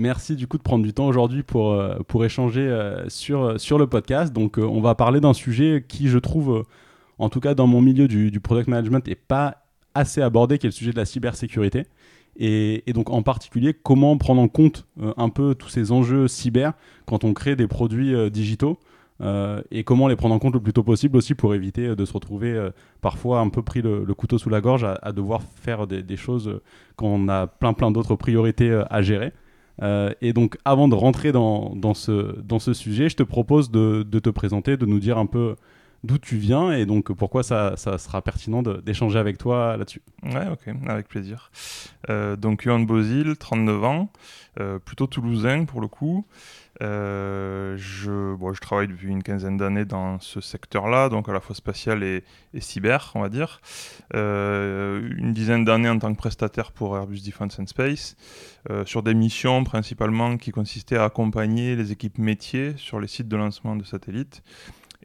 Merci du coup de prendre du temps aujourd'hui pour, euh, pour échanger euh, sur, sur le podcast. Donc euh, on va parler d'un sujet qui je trouve, en tout cas dans mon milieu du, du product management, n'est pas assez abordé, qui est le sujet de la cybersécurité. Et, donc en particulier, comment prendre en compte un peu tous ces enjeux cyber quand on crée des produits digitaux et comment les prendre en compte le plus tôt possible aussi pour éviter de se retrouver parfois un peu pris le, couteau sous la gorge à, à devoir faire des, des, choses quand on a plein plein d'autres priorités à gérer. Euh, et donc, avant de rentrer dans, dans, ce, dans ce sujet, je te propose de, de, te présenter, de nous dire un peu d'où tu viens et donc pourquoi ça, ça sera pertinent d'échanger avec toi là-dessus. Ouais, ok, avec plaisir. Euh, donc, Yohan Bozil, 39 ans, euh, plutôt toulousain pour le coup. Euh, je, bon, je travaille depuis une quinzaine d'années dans ce secteur-là, donc à la fois spatial et, cyber, on va dire. Euh, une dizaine d'années en tant que prestataire pour Airbus Defence and Space, euh, sur des missions principalement qui consistaient à accompagner les équipes métiers sur les sites de lancement de satellites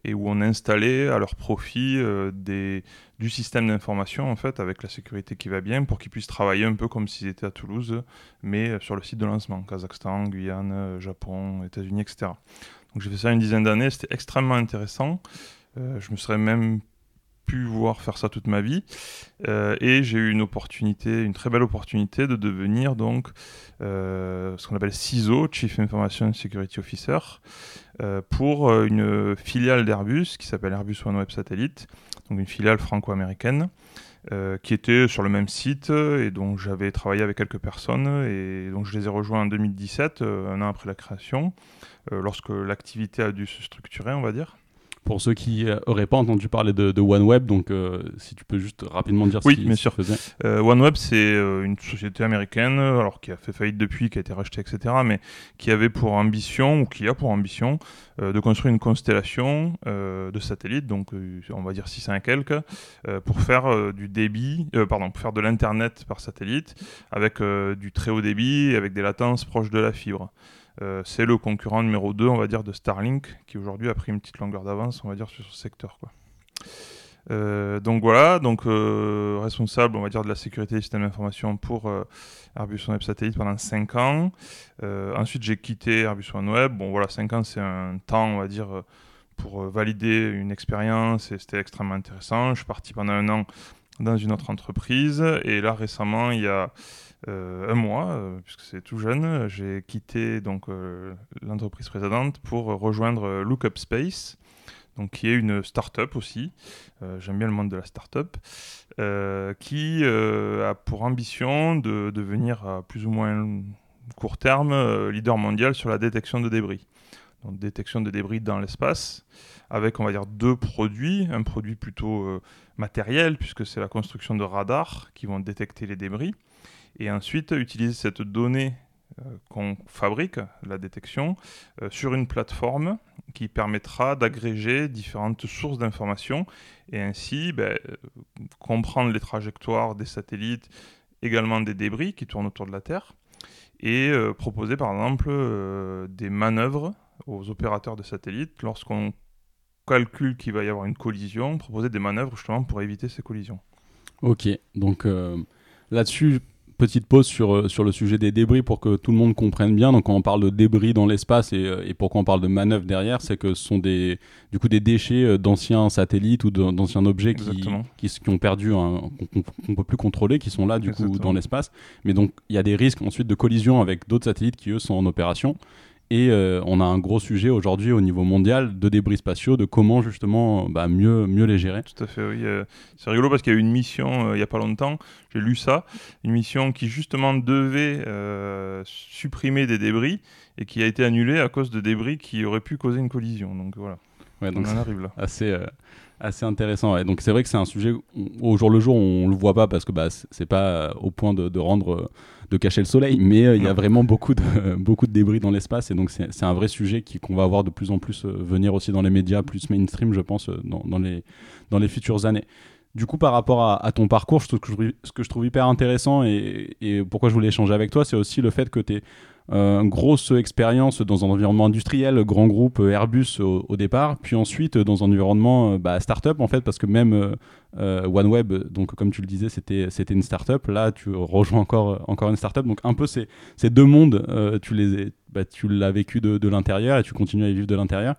et où on installait à leur profit des, du système d'information en fait avec la sécurité qui va bien pour qu'ils puissent travailler un peu comme s'ils étaient à Toulouse mais euh, sur le site de lancement Kazakhstan, Guyane, euh, Japon, États-Unis, etc. Donc j'ai fait ça une dizaine d'années, c'était extrêmement intéressant. Euh, je me serais même pu voir faire ça toute ma vie euh, et j'ai eu une opportunité, une très belle opportunité de devenir donc ce qu'on appelle CISO, Chief Information Security Officer, pour une filiale d'Airbus qui s'appelle Airbus OneWeb Satellite, donc une filiale franco-américaine. Euh, qui était sur le même site et dont j'avais travaillé avec quelques personnes et donc je les ai rejoints en 2017, un an après la création, lorsque l'activité a dû se structurer, on va dire pour ceux qui n'auraient pas entendu parler de, de OneWeb, donc euh, si tu peux juste rapidement dire oui, ce qu'il faisait. Euh, OneWeb, c'est euh, une société américaine, alors qui a fait faillite depuis, qui a été rachetée, etc., mais qui avait pour ambition, ou qui a pour ambition, euh, de construire une constellation euh, de satellites, donc on va dire 600 et quelques, pour faire du débit, pardon, pour faire de l'Internet par satellite, avec du très haut débit, avec des latences proches de la fibre. Euh, c'est le concurrent numéro 2, on va dire, de Starlink, qui aujourd'hui a pris une petite longueur d'avance, on va dire, sur ce secteur. Euh, donc voilà, donc euh, responsable, on va dire, de la sécurité des systèmes d'information pour Airbus OneWeb Satellite pendant 5 ans. Ensuite, j'ai quitté Airbus OneWeb. Bon voilà, 5 ans, c'est un temps, on va dire, pour valider une expérience et c'était extrêmement intéressant. Je suis parti pendant un an dans une autre entreprise et là, récemment, il y a un mois, euh, puisque c'est tout jeune, j'ai quitté donc euh, l'entreprise précédente pour rejoindre Lookup Space, donc qui est une start-up aussi. J'aime bien le monde de la start-up, qui a pour ambition de devenir à plus ou moins court terme leader mondial sur la détection de débris. Donc détection de débris dans l'espace, avec on va dire deux produits, un produit plutôt matériel puisque c'est la construction de radars qui vont détecter les débris et ensuite utiliser cette donnée euh, qu'on fabrique, la détection, euh, sur une plateforme qui permettra d'agréger différentes sources d'informations et ainsi ben, euh, comprendre les trajectoires des satellites, également des débris qui tournent autour de la Terre, et proposer par exemple des manœuvres aux opérateurs de satellites lorsqu'on calcule qu'il va y avoir une collision, proposer des manœuvres justement pour éviter ces collisions. Ok, donc là-dessus, petite pause sur, euh, sur le sujet des débris pour que tout le monde comprenne bien. Donc, quand on parle de débris dans l'espace et, euh, et, pourquoi on parle de manœuvre derrière, c'est que ce sont des, du coup, des déchets euh, d'anciens satellites ou d'anciens objets qui, qui, qui, ont perdu, qu'on ne peut plus contrôler, qui sont là, du Exactement. coup, dans l'espace. Mais donc, il y a des risques ensuite de collision avec d'autres satellites qui, eux, sont en opération. Et euh, on a un gros sujet aujourd'hui au niveau mondial de débris spatiaux, de comment justement bah, mieux, mieux les gérer. Tout à fait, oui. Euh, c'est rigolo parce qu'il y a eu une mission euh, il n'y a pas longtemps, j'ai lu ça, une mission qui justement devait euh, supprimer des débris et qui a été annulée à cause de débris qui auraient pu causer une collision. Donc voilà. Ouais, donc on en arrive là. Assez, assez intéressant. Donc c'est vrai que c'est un sujet au jour le jour on le voit pas parce que bah, c'est pas au point de, rendre de cacher le soleil, mais il y a vraiment beaucoup de beaucoup de débris dans l'espace et donc c'est un vrai sujet qu'on va avoir de plus en plus venir aussi dans les médias plus mainstream, je pense, dans, les dans les futures années. Du coup, par rapport à, ton parcours, ce que, je, ce que, je, trouve hyper intéressant et, et pourquoi je voulais échanger avec toi, c'est aussi le fait que tu es euh, une grosse expérience dans un environnement industriel, grand groupe euh, Airbus au, départ, puis ensuite dans un environnement euh, bah, startup en fait, parce que même OneWeb, donc comme tu le disais, c'était c'était une startup. Là, tu rejoins encore encore une startup. Donc un peu ces, ces deux mondes, tu les bah, tu l'as vécu de, de l'intérieur et tu continues à y vivre de l'intérieur.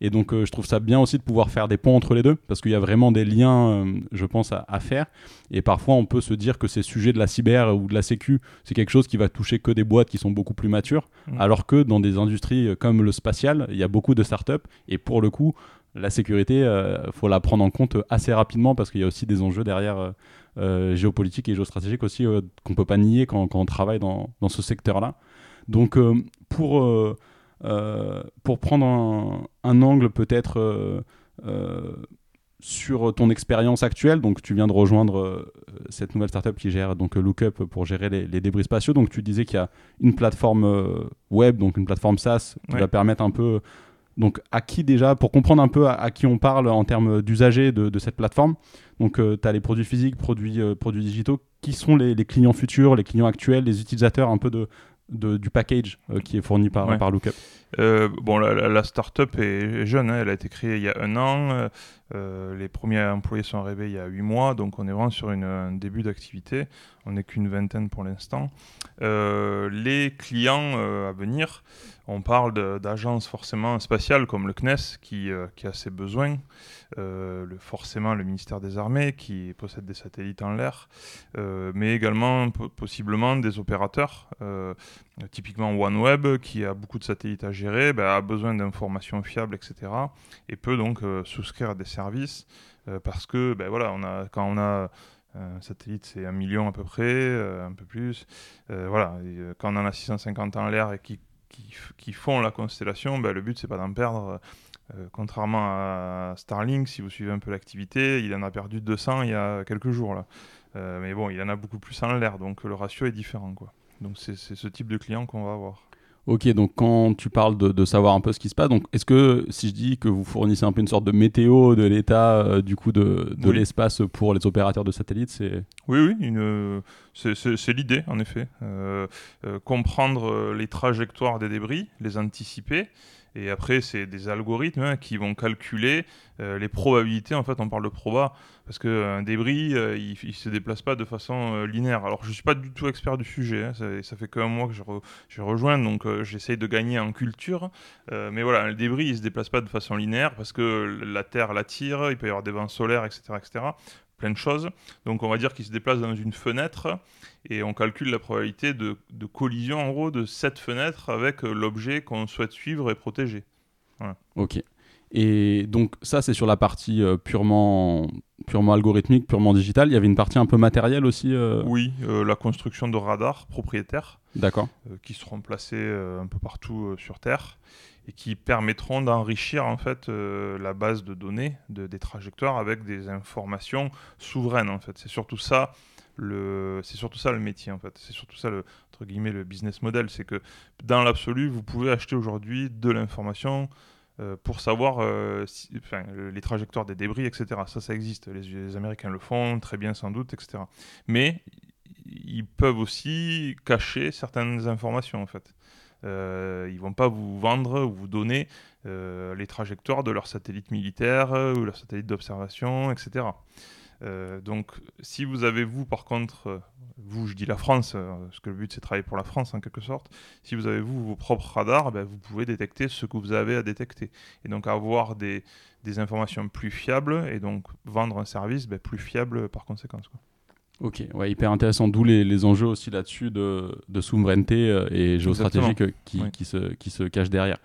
Et donc, euh, je trouve ça bien aussi de pouvoir faire des ponts entre les deux, parce qu'il y a vraiment des liens, euh, je pense, à, faire. Et parfois, on peut se dire que ces sujets de la cyber ou de la sécu, c'est quelque chose qui va toucher que des boîtes qui sont beaucoup plus matures, mmh. alors que dans des industries euh, comme le spatial, il y a beaucoup de startups. Et pour le coup, la sécurité, il faut la prendre en compte assez rapidement, parce qu'il y a aussi des enjeux derrière. géopolitiques et géostratégiques aussi qu'on ne peut pas nier quand, on travaille dans, dans ce secteur-là. Donc pour euh, pour prendre un, angle peut-être euh, euh, sur ton expérience actuelle, donc tu viens de rejoindre cette nouvelle startup qui gère donc Lookup pour gérer les, débris spatiaux. Donc tu disais qu'il y a une plateforme web, donc une plateforme SaaS qui va permettre un peu donc à qui déjà, pour comprendre un peu à, qui on parle en termes d'usagers de, cette plateforme, donc tu as les produits physiques, produits, produits digitaux, qui sont les, les, clients futurs, les clients actuels, les utilisateurs un peu de, du package euh, qui est fourni par, par Lookup euh, Bon, la, la, startup est jeune, hein. elle a été créée il y a un an. Euh, les premiers employés sont arrivés il y a huit mois, donc on est vraiment sur un début d'activité. On n'est qu'une vingtaine pour l'instant. les clients à venir, on parle d'agences forcément spatiales comme le CNES qui, a ses besoins. Euh, forcément le ministère des Armées qui possède des satellites en l'air, euh, mais également possiblement des opérateurs, euh, typiquement OneWeb qui a beaucoup de satellites à gérer, ben, a besoin d'informations fiables, etc. et peut donc souscrire à des services parce que ben, voilà, on a, quand on a un satellite, c'est un million à peu près, un peu plus. voilà, quand on en a 650 en l'air et qui, qui, font la constellation, ben, le but c'est pas d'en perdre euh, contrairement à Starlink, si vous suivez un peu l'activité, il en a perdu 200 il y a quelques jours. Là. Euh, mais bon, il en a beaucoup plus en l'air, donc le ratio est différent. Quoi. Donc c'est ce type de client qu'on va avoir. Ok, donc quand tu parles de, savoir un peu ce qui se passe, donc est-ce que si je dis que vous fournissez un peu une sorte de météo de l'état euh, du coup de, de l'espace pour les opérateurs de satellites, c'est oui oui, c'est l'idée en effet, comprendre les trajectoires des débris, les anticiper et après, c'est des algorithmes hein, qui vont calculer euh, les probabilités. En fait, on parle de proba parce qu'un débris, euh, il ne se déplace pas de façon euh, linéaire. Alors, je suis pas du tout expert du sujet. Hein, ça, fait qu'un mois que je, je rejoins, donc j'essaye de gagner en culture. mais voilà, le débris, il se déplace pas de façon linéaire parce que la Terre l'attire, il peut y avoir des vents solaires, etc. etc plein de choses. Donc on va dire qu'il se déplace dans une fenêtre et on calcule la probabilité de, collision en gros de cette fenêtre avec euh, l'objet qu'on souhaite suivre et protéger. Ok. Et donc ça c'est sur la partie euh, purement purement algorithmique, purement digitale. Il y avait une partie un peu matérielle aussi. Euh oui, la construction de radars propriétaires. D'accord. qui seront placés un peu partout sur Terre et qui permettront d'enrichir en fait la base de données de, des trajectoires avec des informations souveraines en fait. C'est surtout ça c'est surtout ça le métier en fait. C'est surtout ça le entre guillemets le business model, c'est que dans l'absolu, vous pouvez acheter aujourd'hui de l'information euh, pour savoir euh, les trajectoires des débris, etc. Ça, ça existe. Les, Américains le font très bien sans doute, etc. Mais ils peuvent aussi cacher certaines informations en fait. Euh, ils vont pas vous vendre ou vous donner euh, les trajectoires de leurs satellites militaires ou leurs satellites d'observation, etc. Euh, donc, si vous avez, vous, par contre, euh, vous, je dis la France, euh, parce que le but c'est travailler pour la France en quelque sorte, si vous avez, vous, vos propres radars, ben, vous pouvez détecter ce que vous avez à détecter. Et donc, avoir des, informations plus fiables et donc vendre un service ben, plus fiable par conséquence. Ok, ouais, hyper intéressant. D'où les, les, enjeux aussi là-dessus de, de souveraineté et géostratégique qui, qui, se, qui se cachent derrière.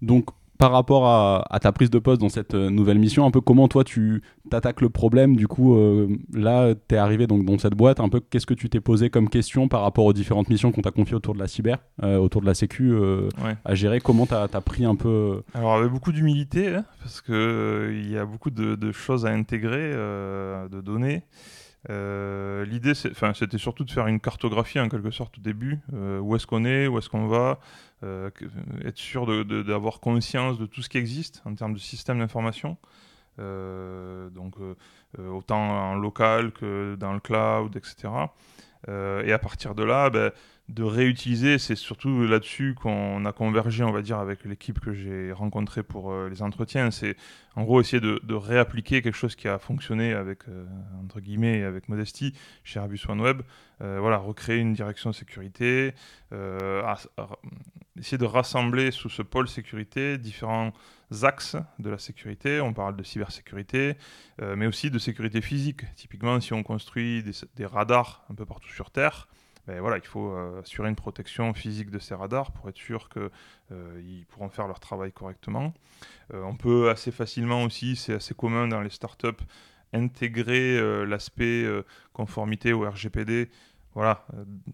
Donc, par rapport à, ta prise de poste dans cette euh, nouvelle mission, un peu comment toi tu t'attaques le problème? Du coup, euh, là, tu es arrivé donc, dans cette boîte. Un peu, qu'est-ce que tu t'es posé comme question par rapport aux différentes missions qu'on t'a confiées autour de la cyber, euh, autour de la sécu à gérer? Comment tu as, pris un peu Alors, avec beaucoup d'humilité, hein, parce qu'il y a beaucoup de, choses à intégrer, de données. L'idée, c'était surtout de faire une cartographie en quelque sorte au début. où est-ce qu'on est, où est-ce qu'on va, euh, être sûr d'avoir conscience de tout ce qui existe en termes de système d'information. Euh, donc euh, autant en local que dans le cloud, etc. et à partir de là, ben, de réutiliser, c'est surtout là-dessus qu'on a convergé, on va dire, avec l'équipe que j'ai rencontrée pour euh, les entretiens. C'est en gros essayer de, réappliquer quelque chose qui a fonctionné avec, euh, entre guillemets, avec modestie chez Airbus OneWeb. Euh, voilà, recréer une direction sécurité, essayer de rassembler sous ce pôle sécurité différents axes de la sécurité. On parle de cybersécurité, mais aussi de sécurité physique. Typiquement, si on construit des radars un peu partout sur Terre, voilà, il faut euh, assurer une protection physique de ces radars pour être sûr qu'ils euh, pourront faire leur travail correctement. Euh, on peut assez facilement aussi, c'est assez commun dans les startups, intégrer l'aspect conformité au RGPD. Voilà,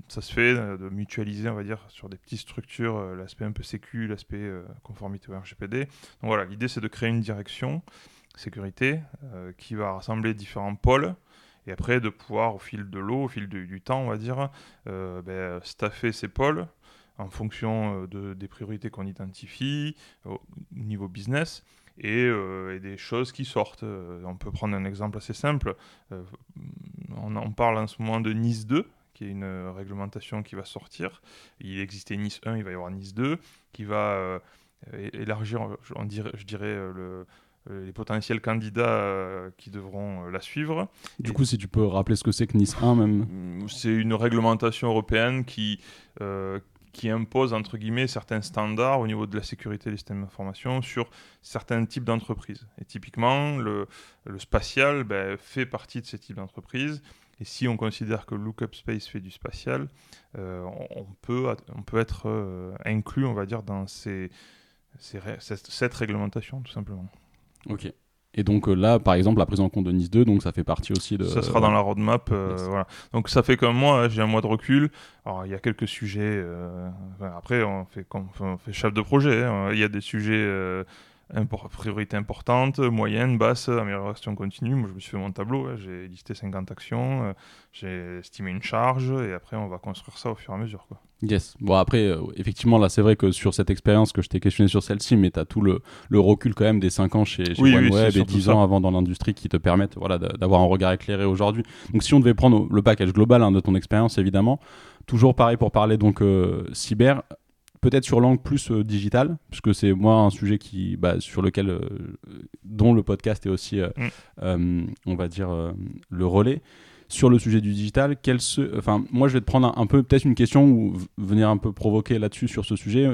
ça se fait de mutualiser, on va dire, sur des petites structures, l'aspect un peu sécu, l'aspect conformité au RGPD. Donc voilà, l'idée c'est de créer une direction sécurité qui va rassembler différents pôles et après de pouvoir au fil de l'eau, au fil du, temps, on va dire, euh, ben, staffer ses pôles en fonction euh, de, des priorités qu'on identifie au niveau business et, euh, des choses qui sortent. on peut prendre un exemple assez simple. On, parle en ce moment de Nice 2, qui est une réglementation qui va sortir. Il existait Nice 1, il va y avoir Nice 2, qui va élargir, je dirais, le, euh, les potentiels candidats euh, qui devront euh, la suivre. Du coup, si tu peux rappeler ce que c'est que Nice 1 même mm, C'est une réglementation européenne qui, qui impose, entre guillemets, certains standards au niveau de la sécurité des systèmes d'information sur certains types d'entreprises. Et typiquement, le, le spatial ben, fait partie de ces types d'entreprises. Et si on considère que Lookup Space fait du spatial, on, peut, on peut être inclus, on va dire, dans ces, ces, cette réglementation, tout simplement. Ok. Et donc euh, là, par exemple, la prise en compte de Nice 2, donc ça fait partie aussi de. Ça sera dans la roadmap. Euh, voilà. Donc ça fait comme moi, j'ai un mois de recul. Alors il y a quelques sujets. Euh, après, on fait, on fait chef de projet. Hein. Il y a des sujets priorité importante, moyenne, basse, amélioration continue. Moi, je me suis fait mon tableau, hein. j'ai listé 50 actions, euh, j'ai estimé une charge, et après, on va construire ça au fur et à mesure. Quoi. Yes. Bon, après, euh, effectivement, là, c'est vrai que sur cette expérience que je t'ai questionné sur celle-ci, mais tu as tout le, le, recul quand même des 5 ans chez, chez OneWeb et 10 ans avant dans l'industrie qui te permettent voilà, d'avoir un regard éclairé aujourd'hui. Donc, si on devait prendre le package global hein, de ton expérience, évidemment, toujours pareil pour parler donc euh, cyber, peut-être sur l'angle plus euh, digital, puisque c'est moi un sujet qui, bah, sur lequel, euh, dont le podcast est aussi, euh, mm. on va dire, le relais. Sur le sujet du digital, quel se... enfin, moi je vais te prendre un, peu, peut-être une question ou venir un peu provoquer là-dessus sur ce sujet.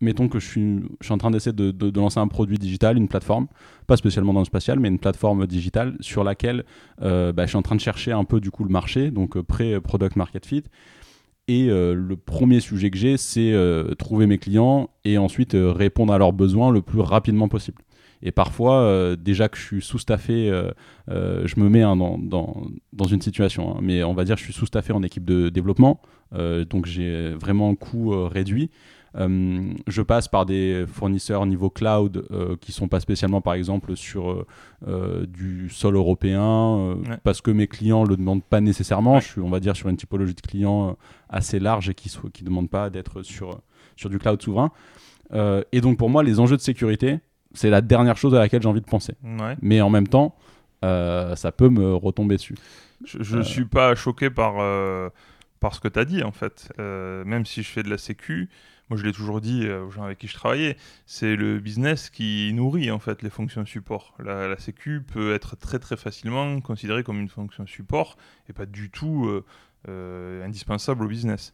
Mettons que je suis, je suis en train d'essayer de, de, lancer un produit digital, une plateforme, pas spécialement dans le spatial, mais une plateforme digitale sur laquelle bah, je suis en train de chercher un peu du coup le marché, donc pré-product market fit. Et euh, le premier sujet que j'ai, c'est euh, trouver mes clients et ensuite euh, répondre à leurs besoins le plus rapidement possible. Et parfois, déjà que je suis sous-staffé, je me mets hein, dans, une situation, hein. mais on va dire que je suis sous-staffé en équipe de développement, donc j'ai vraiment un coût réduit. Euh, je passe par des fournisseurs niveau cloud euh, qui sont pas spécialement, par exemple, sur euh, du sol européen, parce que mes clients le demandent pas nécessairement. Je suis, on va dire, sur une typologie de clients assez large et qui ne qui demandent pas d'être sur, sur du cloud souverain. et donc, pour moi, les enjeux de sécurité, c'est la dernière chose à laquelle j'ai envie de penser. Mais en même temps, ça peut me retomber dessus. Je ne suis pas choqué par, par ce que tu as dit, en fait. même si je fais de la sécu, moi je l'ai toujours dit aux gens avec qui je travaillais, c'est le business qui nourrit en fait les fonctions support. La, la, sécu peut être très très facilement considérée comme une fonction support et pas du tout euh, euh, indispensable au business.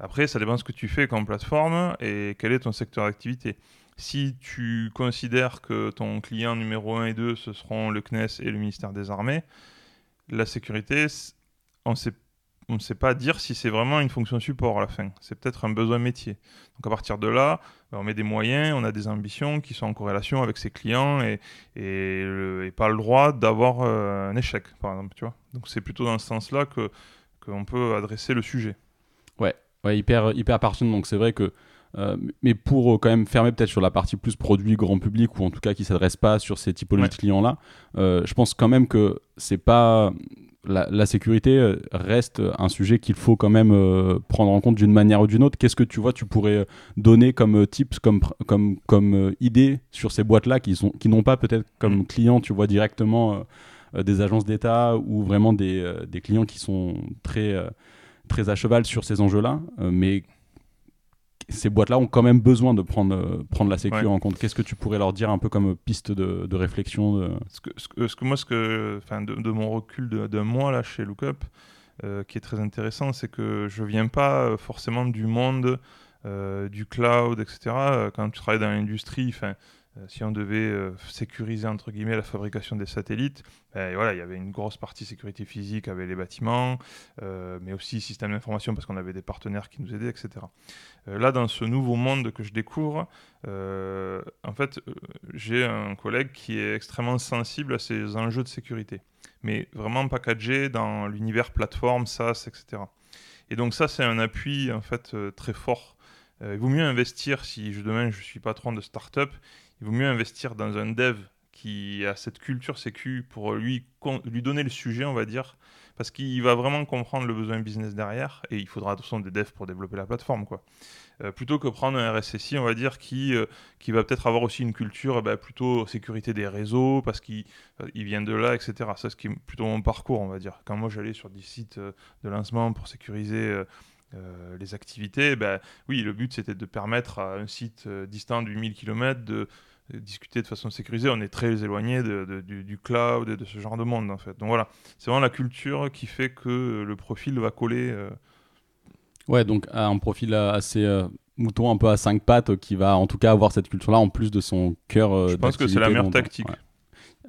Après, ça dépend de ce que tu fais comme plateforme et quel est ton secteur d'activité. Si tu considères que ton client numéro 1 et 2, ce seront le CNES et le ministère des Armées, la sécurité, on sait ne sait pas dire si c'est vraiment une fonction support à la fin. C'est peut-être un besoin métier. Donc à partir de là, ben, on met des moyens, on a des ambitions qui sont en corrélation avec ses clients et, et, pas le droit d'avoir euh, un échec, par exemple. Tu vois Donc c'est plutôt dans ce sens-là que qu'on peut adresser le sujet. Ouais, ouais hyper, hyper pertinent. Donc c'est vrai que euh, mais pour euh, quand même fermer peut-être sur la partie plus produit grand public ou en tout cas qui s'adresse pas sur ces typologies de clients là, euh, je pense quand même que c'est pas la, sécurité reste un sujet qu'il faut quand même prendre en compte d'une manière ou d'une autre. Qu'est-ce que tu vois, tu pourrais donner comme tips, comme, comme, comme idée sur ces boîtes-là qui, sont, qui n'ont pas peut-être comme mm. clients, tu vois, directement des agences d'État ou vraiment des, des, clients qui sont très, très à cheval sur ces enjeux-là, mais ces boîtes-là ont quand même besoin de prendre, euh, prendre la sécurité en compte. Qu'est-ce que tu pourrais leur dire un peu comme piste de, réflexion de... Ce, que, ce, que, moi, ce que, de, de mon recul d'un mois là, chez Lookup, euh, qui est très intéressant, c'est que je viens pas euh, forcément du monde du cloud, etc. Quand tu travailles dans l'industrie, euh, si on devait euh, sécuriser entre guillemets la fabrication des satellites, ben, voilà, il y avait une grosse partie sécurité physique avec les bâtiments, euh, mais aussi système d'information parce qu'on avait des partenaires qui nous aidaient, etc. là, dans ce nouveau monde que je découvre, en fait, j'ai un collègue qui est extrêmement sensible à ces enjeux de sécurité, mais vraiment packagé dans l'univers plateforme, SaaS, etc. Et donc ça, c'est un appui en fait très fort. il vaut mieux investir si demain je suis patron de start-up il vaut mieux investir dans un dev qui a cette culture sécu pour lui, lui donner le sujet, on va dire, parce qu'il va vraiment comprendre le besoin business derrière, et il faudra de toute façon des devs pour développer la plateforme, quoi. Euh, plutôt que prendre un RSSI, on va dire, qui, euh, qui va peut-être avoir aussi une culture bah, plutôt sécurité des réseaux, parce qu'il euh, vient de là, etc. Ça, c'est plutôt mon parcours, on va dire. Quand moi j'allais sur des sites de lancement pour sécuriser les activités, bah, oui, le but c'était de permettre à un site distant de 8000 km de discuter de façon sécurisée, on est très éloigné de, du, cloud et de ce genre de monde en fait. Donc voilà, c'est vraiment la culture qui fait que le profil va coller. Euh. Ouais, donc un profil assez euh, mouton, un peu à cinq pattes, qui va en tout cas avoir cette culture-là en plus de son cœur. Euh, je pense que c'est la meilleure tactique.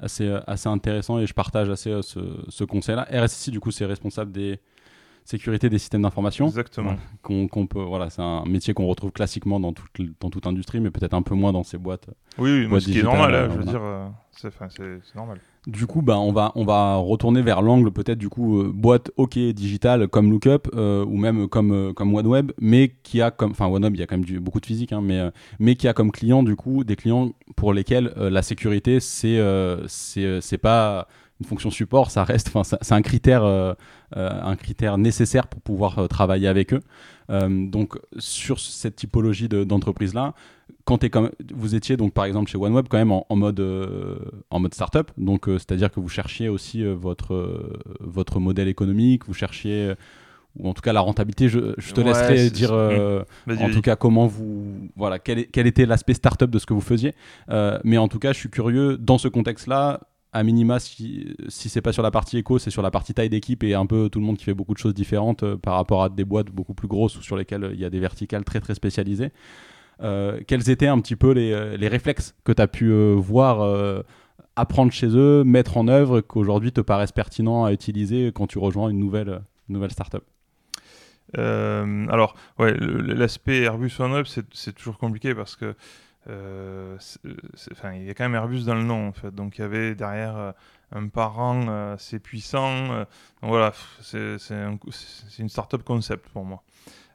Assez, assez intéressant et je partage assez ce, ce conseil-là. RSSI, du coup, c'est responsable des sécurité des systèmes d'information. Exactement. Qu'on peut, voilà, c'est un métier qu'on retrouve classiquement dans toute, dans toute industrie, mais peut-être un peu moins dans ces boîtes. Oui, oui ce qui est normal, euh, je veux dire, euh, c'est normal. Du coup, bah, on, va, on va retourner vers l'angle peut-être du coup euh, boîte OK digital comme Lookup ou même comme, comme OneWeb, mais qui a comme, enfin OneWeb, il y a quand même du, beaucoup de physique, hein, mais, mais qui a comme client du coup des clients pour lesquels la sécurité c'est c'est pas une fonction support, ça reste, enfin, c'est un critère, euh, euh, un critère nécessaire pour pouvoir euh, travailler avec eux. donc sur cette typologie d'entreprise là, quand es comme, vous étiez donc par exemple chez OneWeb quand même en, mode en mode startup, donc c'est-à-dire que vous cherchiez aussi votre votre modèle économique, vous cherchiez ou en tout cas la rentabilité, je, te laisserai dire en tout cas comment vous voilà quel, quel était l'aspect startup de ce que vous faisiez. mais en tout cas, je suis curieux dans ce contexte-là à minima, si, si c'est pas sur la partie éco, c'est sur la partie taille d'équipe et un peu tout le monde qui fait beaucoup de choses différentes euh, par rapport à des boîtes beaucoup plus grosses ou sur lesquelles euh, il y a des verticales très très spécialisées. Euh, quels étaient un petit peu les, les réflexes que tu as pu voir apprendre chez eux, mettre en œuvre, qu'aujourd'hui te paraissent pertinents à utiliser quand tu rejoins une nouvelle, nouvelle startup? Alors, ouais, l'aspect Airbus OneWeb, c'est toujours compliqué parce que euh, il y a quand même Airbus dans le nom en fait, donc il y avait derrière euh, un parent euh, assez puissant. voilà, c'est un, une startup concept pour moi.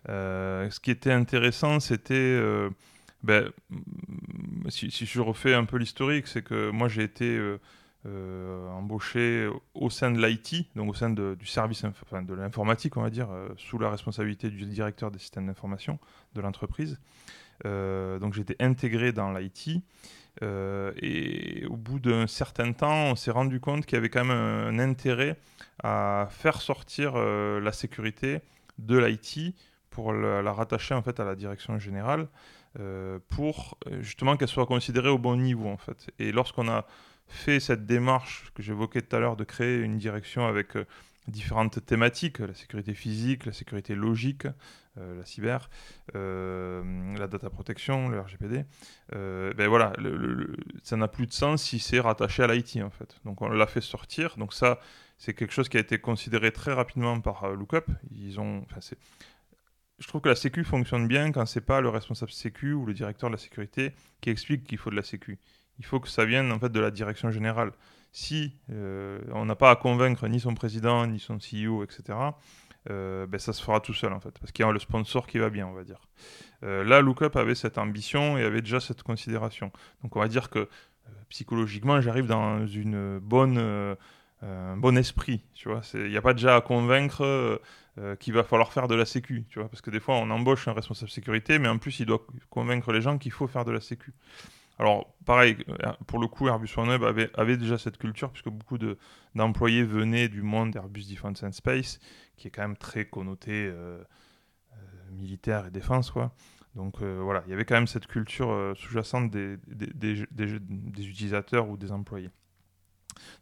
ce qui était intéressant, c'était ben, si, je refais un peu l'historique, c'est que moi j'ai été embauché au sein de l'IT, donc au sein du service enfin, de l'informatique, on va dire, sous la responsabilité du directeur des systèmes d'information de l'entreprise. Euh, donc j'étais intégré dans l'IT. Euh, et au bout d'un certain temps, on s'est rendu compte qu'il y avait quand même un, intérêt à faire sortir euh, la sécurité de l'IT pour la, rattacher en fait à la direction générale pour justement qu'elle soit considérée au bon niveau en fait. Et lorsqu'on a fait cette démarche que j'évoquais tout à l'heure de créer une direction avec différentes thématiques, la sécurité physique, la sécurité logique, la cyber, euh, la data protection, le RGPD, euh, ben voilà, ça n'a plus de sens si c'est rattaché à l'IT en fait. Donc on l'a fait sortir. Donc ça, c'est quelque chose qui a été considéré très rapidement par Lookup. Ils ont, je trouve que la sécu fonctionne bien quand c'est pas le responsable sécu ou le directeur de la sécurité qui explique qu'il faut de la sécu. Il faut que ça vienne en fait de la direction générale. Si on n'a pas à convaincre ni son président ni son CEO, etc euh, ben, ça se fera tout seul en fait, parce qu'il y a le sponsor qui va bien, on va dire. Euh, là, Lookup avait cette ambition et avait déjà cette considération. Donc on va dire que euh, psychologiquement, j'arrive dans une bonne, un bon esprit. Il n'y a pas déjà à convaincre qu'il va falloir faire de la sécu, tu vois, parce que des fois on embauche un responsable sécurité, mais en plus il doit convaincre les gens qu'il faut faire de la sécu. Alors, pareil, pour le coup, Airbus OneWeb avait, avait déjà cette culture, puisque beaucoup d'employés venaient du monde d'Airbus Defence and Space, qui est quand même très connoté euh, euh, militaire et défense, quoi. Donc euh, voilà, il y avait quand même cette culture sous-jacente des, utilisateurs ou des employés.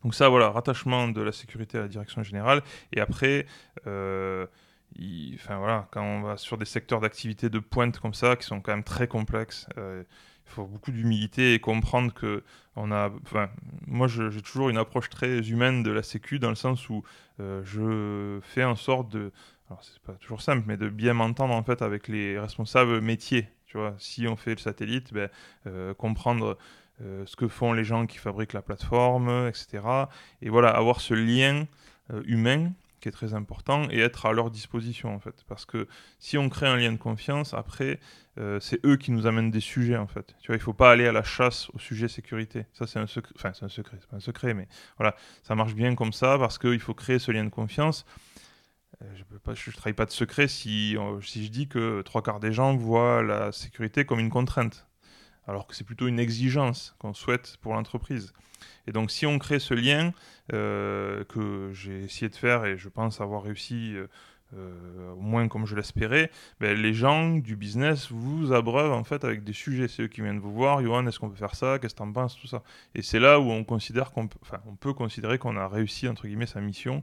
Donc ça, voilà, rattachement de la sécurité à la direction générale. Et après, enfin voilà, quand on va sur des secteurs d'activité de pointe comme ça, qui sont quand même très complexes, faut beaucoup d'humilité et comprendre que on a. Enfin, moi, j'ai toujours une approche très humaine de la Sécu dans le sens où euh, je fais en sorte de. Alors, c'est pas toujours simple, mais de bien m'entendre en fait avec les responsables métiers. Tu vois, si on fait le satellite, ben, euh, comprendre euh, ce que font les gens qui fabriquent la plateforme, etc. Et voilà, avoir ce lien humain qui est très important et être à leur disposition en fait. Parce que si on crée un lien de confiance, après, euh, c'est eux qui nous amènent des sujets en fait. Tu vois, il faut pas aller à la chasse au sujet sécurité. Ça, c'est un secret. Enfin, c'est un secret, c'est un secret, mais voilà, ça marche bien comme ça parce qu'il faut créer ce lien de confiance. Euh, je ne travaille pas de secret si, euh, si je dis que trois quarts des gens voient la sécurité comme une contrainte, alors que c'est plutôt une exigence qu'on souhaite pour l'entreprise. Et donc, si on crée ce lien euh, que j'ai essayé de faire et je pense avoir réussi. Euh, euh, au moins comme je l'espérais, ben, les gens du business vous abreuvent en fait avec des sujets. C'est eux qui viennent vous voir, Johan, est-ce qu'on peut faire ça? Qu'est-ce que t'en penses? Tout ça. Et c'est là où on considère qu'on peut, enfin, on peut considérer qu'on a réussi entre guillemets sa mission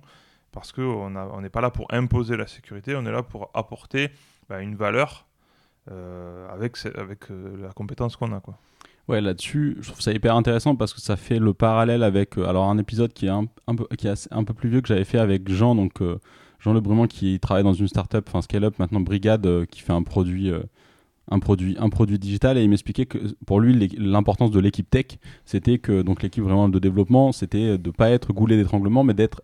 parce qu'on n'est pas là pour imposer la sécurité, on est là pour apporter ben, une valeur avec, avec la compétence qu'on a. Quoi. Ouais, là-dessus, je trouve ça hyper intéressant parce que ça fait le parallèle avec euh, alors un épisode qui est un, peu qui est un peu plus vieux que j'avais fait avec Jean donc euh, Jean Le qui travaille dans une startup enfin scale-up maintenant Brigade euh, qui fait un produit un produit un produit digital et il m'expliquait que pour lui l'importance de l'équipe tech, c'était que donc l'équipe vraiment de développement, c'était de pas être goulé d'étranglement mais d'être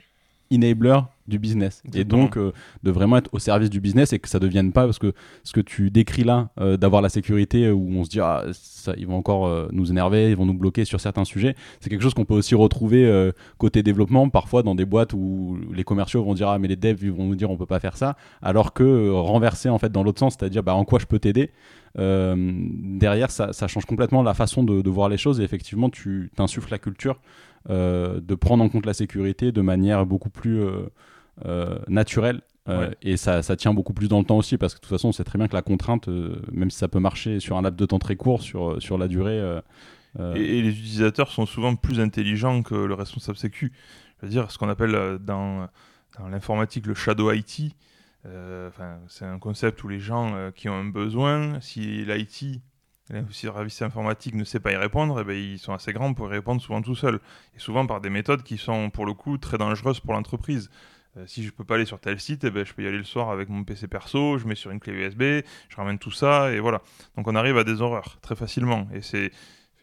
enabler du business. Et donc euh, de vraiment être au service du business et que ça devienne pas parce que ce que tu décris là euh, d'avoir la sécurité où on se dit ah, ça, ils vont encore euh, nous énerver ils vont nous bloquer sur certains sujets c'est quelque chose qu'on peut aussi retrouver côté développement parfois dans des boîtes où les commerciaux vont dire ah mais les devs ils vont nous dire on peut pas faire ça alors que renverser en fait dans l'autre sens c'est-à-dire bah, en quoi je peux t'aider derrière ça, ça, change complètement la façon de, de voir les choses et effectivement tu t'insuffles la culture euh, de prendre en compte la sécurité de manière beaucoup plus euh, euh, naturelle. Et ça, ça, tient beaucoup plus dans le temps aussi, parce que de toute façon, on sait très bien que la contrainte, même si ça peut marcher sur un laps de temps très court, sur, sur la durée. Et, les utilisateurs sont souvent plus intelligents que le responsable sécu. Je veux dire, ce qu'on appelle dans, dans l'informatique le shadow IT, c'est un concept où les gens qui ont un besoin, si l'IT si le service informatique ne sait pas y répondre, eh ben, ils sont assez grands pour y répondre souvent tout seuls. Et souvent par des méthodes qui sont pour le coup très dangereuses pour l'entreprise. Euh, si je peux pas aller sur tel site, eh ben, je peux y aller le soir avec mon PC perso, je mets sur une clé USB, je ramène tout ça, et voilà. Donc on arrive à des horreurs très facilement. Et c'est,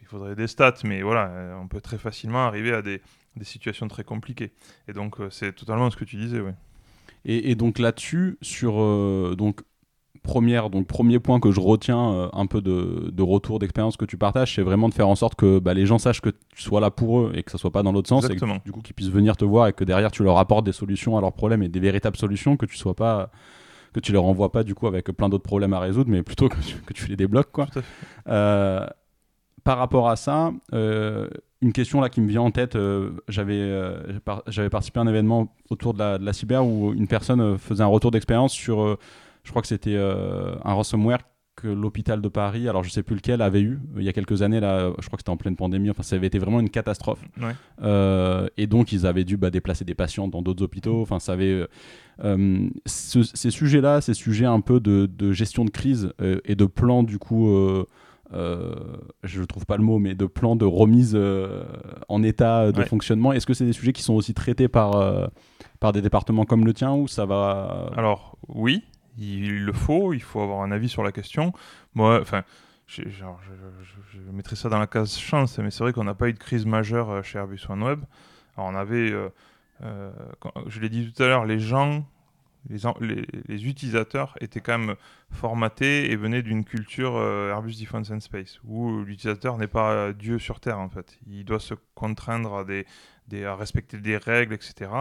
il faudrait des stats, mais voilà, euh, on peut très facilement arriver à des, des situations très compliquées. Et donc euh, c'est totalement ce que tu disais, oui. Et, et, donc là-dessus, sur donc première, donc premier point que je retiens euh, un peu de, retour d'expérience que tu partages, c'est vraiment de faire en sorte que bah, les gens sachent que tu sois là pour eux et que ça soit pas dans l'autre sens, et du coup qu'ils puissent venir te voir et que derrière tu leur apportes des solutions à leurs problèmes et des véritables solutions, que tu sois pas que tu leur envoies pas du coup avec plein d'autres problèmes à résoudre, mais plutôt que tu, que tu les débloques quoi. Euh, par rapport à ça, euh, une question là qui me vient en tête, j'avais j'avais participé à un événement autour de la, de la cyber où une personne faisait un retour d'expérience sur je crois que c'était euh, un ransomware que l'hôpital de Paris, alors je sais plus lequel, avait eu euh, il y a quelques années, là, je crois que c'était en pleine pandémie, enfin ça avait été vraiment une catastrophe. Euh, et donc ils avaient dû bah, déplacer des patients dans d'autres hôpitaux, enfin ça avait... ces sujets-là, ces sujets un peu de, gestion de crise et de plan du coup je trouve pas le mot, mais de plan de remise en état de fonctionnement. Est-ce que c'est des sujets qui sont aussi traités par, par des départements comme le tien ou ça va Alors oui, il le faut, il faut avoir un avis sur la question. Moi, enfin, je, mettrais ça dans la case chance, mais c'est vrai qu'on n'a pas eu de crise majeure euh, chez Airbus OneWeb. Alors on avait, euh, euh, je l'ai dit tout à l'heure, les gens, les, les, utilisateurs étaient quand même formatés et venaient d'une culture Airbus Defense and Space, où l'utilisateur n'est pas Dieu sur Terre en fait. Il doit se contraindre à, des, à respecter des règles, etc.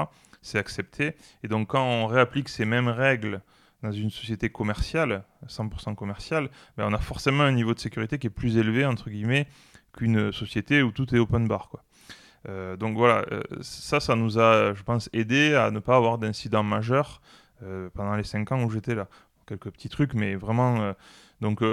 C'est accepté. Et donc quand on réapplique ces mêmes règles dans une société commerciale, 100% commerciale, ben on a forcément un niveau de sécurité qui est plus élevé, entre guillemets, qu'une société où tout est open bar. Quoi. Euh, donc voilà, euh, ça, ça nous a, je pense, aidé à ne pas avoir d'incidents majeurs euh, pendant les 5 ans où j'étais là. Quelques petits trucs, mais vraiment... donc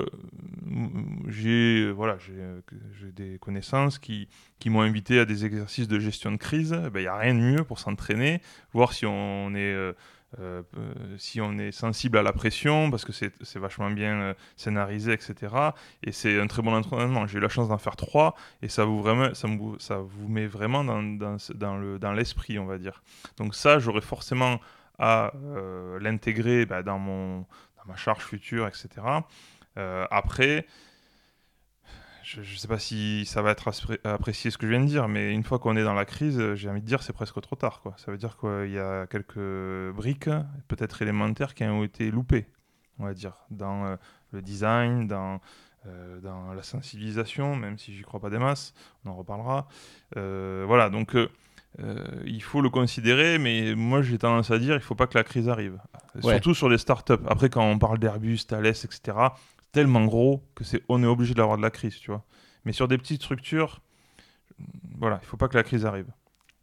j'ai voilà, j'ai des connaissances qui, qui m'ont invité à des exercices de gestion de crise. Il ben, n'y a rien de mieux pour s'entraîner, voir si on est euh, euh, si on est sensible à la pression, parce que c'est vachement bien euh, scénarisé, etc. Et c'est un très bon entraînement. J'ai eu la chance d'en faire trois, et ça vous, vraiment, ça, ça vous met vraiment dans, dans, l'esprit, on va dire. Donc ça, j'aurais forcément à l'intégrer bah, dans, dans ma charge future, etc. après, je ne sais pas si ça va être apprécié ce que je viens de dire, mais une fois qu'on est dans la crise, j'ai envie de dire c'est presque trop tard. Quoi. Ça veut dire qu'il y a quelques briques, peut-être élémentaires, qui ont été loupées, on va dire, dans euh, le design, dans, euh, dans la sensibilisation, même si j'y crois pas des masses, on en reparlera. Euh, voilà, donc il faut le considérer, mais moi j'ai tendance à dire il faut pas que la crise arrive. Surtout sur les startups. Après, quand on parle d'Airbus, Thales, etc., tellement gros que c'est on est obligé d'avoir de la crise, tu vois. Mais sur des petites structures, voilà, il faut pas que la crise arrive.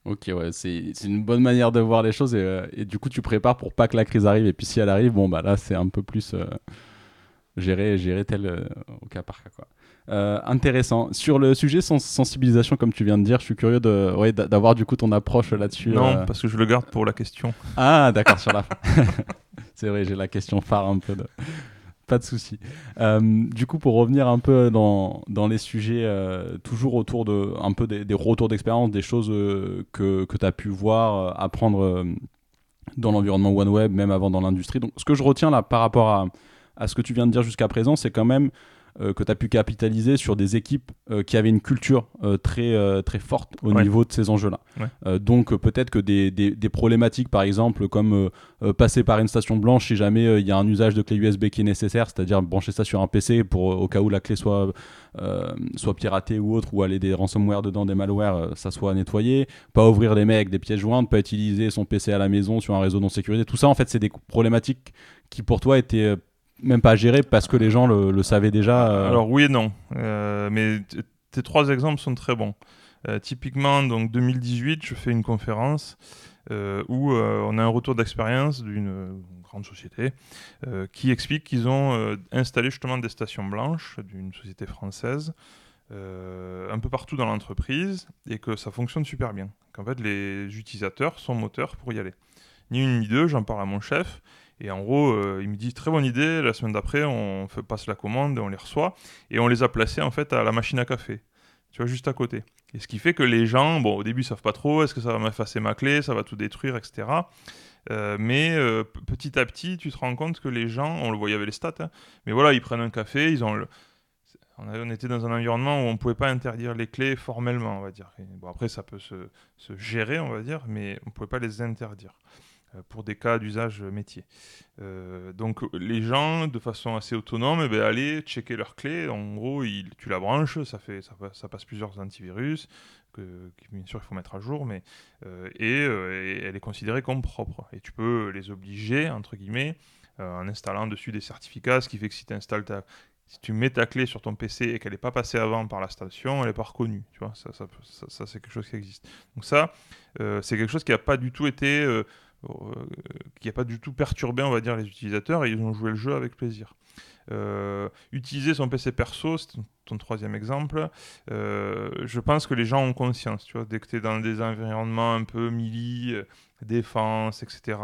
Ok, ouais, c'est une bonne manière de voir les choses et, euh, et, du coup tu prépares pour pas que la crise arrive et puis si elle arrive, bon bah là c'est un peu plus euh, gérer, gérer tel euh, au cas par cas quoi. intéressant. Sur le sujet sensibilisation, comme tu viens de dire, je suis curieux de, ouais, d'avoir du coup ton approche là-dessus. Non, parce que je le garde pour la question. Ah, d'accord, sur la fin. c'est vrai, j'ai la question phare un peu de pas de souci. Euh, du coup, pour revenir un peu dans, les sujets, euh, toujours autour de un peu des, retours d'expérience, des choses euh, que, que tu as pu voir, apprendre dans l'environnement OneWeb, même avant dans l'industrie. Donc, ce que je retiens là par rapport à, ce que tu viens de dire jusqu'à présent, c'est quand même que tu as pu capitaliser sur des équipes euh, qui avaient une culture euh, très, très forte au niveau de ces enjeux-là. donc peut-être que des, des, problématiques, par exemple, comme passer par une station blanche si jamais il y a un usage de clé USB qui est nécessaire, c'est-à-dire brancher ça sur un PC pour au cas où la clé soit, soit piratée ou autre, ou aller des ransomware dedans, des malwares, ça soit nettoyé, pas ouvrir les avec des pièces jointes, pas utiliser son PC à la maison sur un réseau non sécurisé. Tout ça, en fait, c'est des problématiques qui pour toi étaient même pas à gérer parce que les gens le, savaient déjà euh. Alors oui et non, euh, mais tes trois exemples sont très bons. Euh, typiquement, donc 2018, je fais une conférence où on a un retour d'expérience d'une grande société qui explique qu'ils ont installé justement des stations blanches d'une société française un peu partout dans l'entreprise et que ça fonctionne super bien. Qu'en fait, les utilisateurs sont moteurs pour y aller. Ni une ni deux, j'en parle à mon chef et en gros, euh, il me dit très bonne idée. La semaine d'après, on passe la commande, on les reçoit et on les a placés en fait à la machine à café. Tu vois, juste à côté. Et ce qui fait que les gens, bon, au début, ils savent pas trop. Est-ce que ça va m'effacer ma clé Ça va tout détruire, etc. Euh, mais euh, petit à petit, tu te rends compte que les gens, on le voyait avec les stats, hein, mais voilà, ils prennent un café, ils ont le, on, était dans un environnement où on ne pouvait pas interdire les clés formellement, on va dire. bon, après, ça peut se, se, gérer, on va dire, mais on ne pouvait pas les interdire. Euh, pour des cas d'usage métier. Euh, donc les gens, de façon assez autonome, eh ben, allaient checker leur clé. En gros, tu la branches, ça, fait, ça, passe plusieurs antivirus, que, bien sûr il faut mettre à jour, mais, euh, et, elle est considérée comme propre. Et tu peux les obliger, entre guillemets, en installant dessus des certificats, ce qui fait que si tu mets ta clé sur ton PC et qu'elle n'est pas passée avant par la station, elle n'est pas reconnue. Tu vois, ça, ça, ça, c'est quelque chose qui existe. Donc ça, c'est quelque chose qui n'a pas du tout été qui n'a pas du tout perturbé, on va dire, les utilisateurs et ils ont joué le jeu avec plaisir. Euh, utiliser son PC perso, c'est ton troisième exemple. Euh, je pense que les gens ont conscience, tu vois, dès que tu es dans des environnements un peu mili, défense, etc.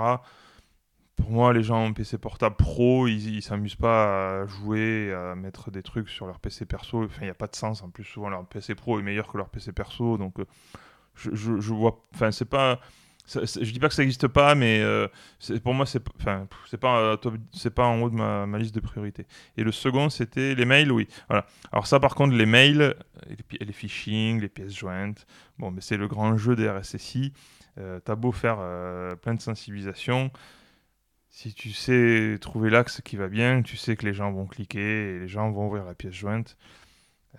pour moi, les gens en PC portable pro, ils, ils s'amusent pas à jouer, à mettre des trucs sur leur PC perso. Enfin, il n'y a pas de sens. En plus, souvent, leur PC pro est meilleur que leur PC perso. Donc, euh, je, je, je vois. Enfin, c'est pas. Ça- je dis pas que ça n'existe pas, mais euh, pour moi, c'est enfin, euh, pas en haut de ma, liste de priorités. Et le second, c'était les mails, oui. Alors, ça, par contre, les mails, les phishing, les pièces jointes, bon, mais c'est le grand jeu des RSSI. Euh, T'as beau faire euh, plein de sensibilisation, si tu sais trouver l'axe qui va bien, tu sais que les gens vont cliquer et les gens vont ouvrir la pièce jointe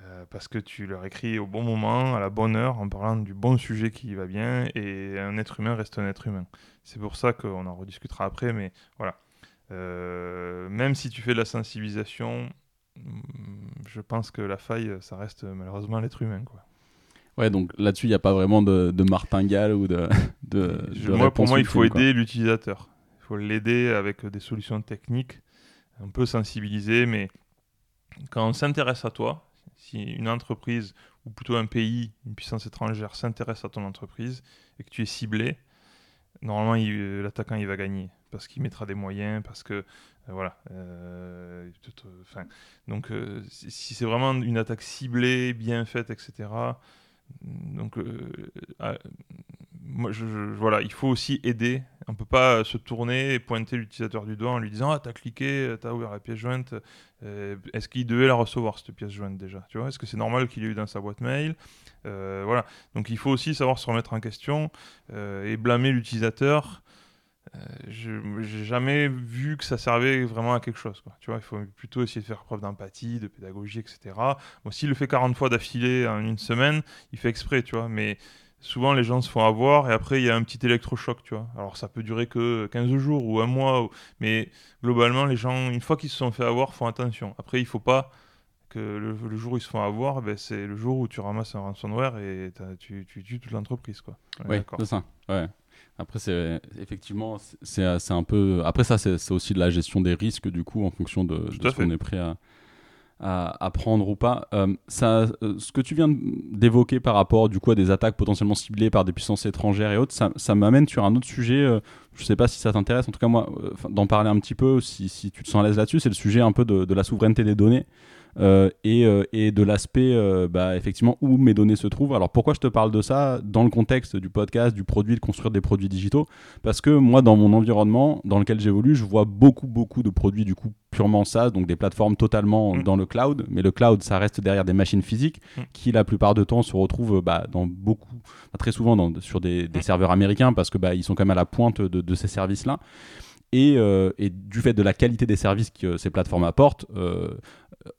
euh, parce que tu leur écris au bon moment, à la bonne heure, en parlant du bon sujet qui va bien et un être humain reste un être humain. C'est pour ça qu'on en rediscutera après, mais voilà. Euh, même si tu fais de la sensibilisation, mm, je pense que la faille, ça reste malheureusement l'être humain. Quoi. Ouais, donc là-dessus, il n'y a pas vraiment de, de martingale ou de. de, Je- de moi, pour moi, il faut aider l'utilisateur. Il faut l'aider avec des solutions techniques, un peu sensibiliser, mais quand on s'intéresse à toi, une entreprise, ou plutôt un pays, une puissance étrangère s'intéresse à ton entreprise et que tu es ciblé, normalement, il- l'attaquant, il va gagner. Parce qu'il mettra des moyens, parce que, euh, voilà. euh, euh, donc, euh, si c'est vraiment une attaque ciblée, bien faite, etc., donc, euh, ah, voilà, il faut aussi aider. On peut pas euh, se tourner et pointer l'utilisateur du doigt en lui disant Ah, t'as cliqué, t'as ouvert la pièce jointe. euh, Est-ce qu'il devait la recevoir, cette pièce jointe déjà? Est-ce que c'est normal qu'il ait eu dans sa boîte mail? Euh, Voilà. Donc, il faut aussi savoir se remettre en question euh, et blâmer l'utilisateur. Euh, je j'ai jamais vu que ça servait vraiment à quelque chose. Quoi. Tu vois, il faut plutôt essayer de faire preuve d'empathie, de pédagogie, etc. Bon, s'il le fait 40 fois d'affilée en une semaine, il fait exprès, tu vois. Mais souvent, les gens se font avoir et après, il y a un petit électrochoc, tu vois. Alors, ça peut durer que 15 jours ou un mois, mais globalement, les gens, une fois qu'ils se sont fait avoir, font attention. Après, il faut pas que le, le jour où ils se font avoir, ben, c'est le jour où tu ramasses un ransomware et tu, tu tues toute l'entreprise, quoi. D'accord. c'est ça. Ouais. Après, c'est effectivement, c'est un peu. Après, ça, c'est aussi de la gestion des risques, du coup, en fonction de, de ce qu'on est prêt à, à, prendre ou pas. Euh, ça, euh, ce que tu viens d'évoquer par rapport, du coup, à des attaques potentiellement ciblées par des puissances étrangères et autres, ça, ça m'amène sur un autre sujet. euh, je sais pas si ça t'intéresse, en tout cas, moi, d'en parler un petit peu, si, si tu te sens à l'aise là-dessus, c'est le sujet un peu de la souveraineté des données. Euh, et, euh, et de l'aspect euh, bah, effectivement où mes données se trouvent. Alors pourquoi je te parle de ça dans le contexte du podcast, du produit, de construire des produits digitaux? Parce que moi, dans mon environnement dans lequel j'évolue, je vois beaucoup, beaucoup de produits du coup purement SaaS, donc des plateformes totalement Mm. dans le cloud. Mais le cloud, ça reste derrière des machines physiques Mm. qui, la plupart du temps, se retrouvent bah, dans beaucoup, très souvent dans- sur des, des serveurs américains parce que bah, ils sont quand même à la pointe de, de ces services-là. Et, euh, et du fait de la qualité des services que ces plateformes apportent, euh,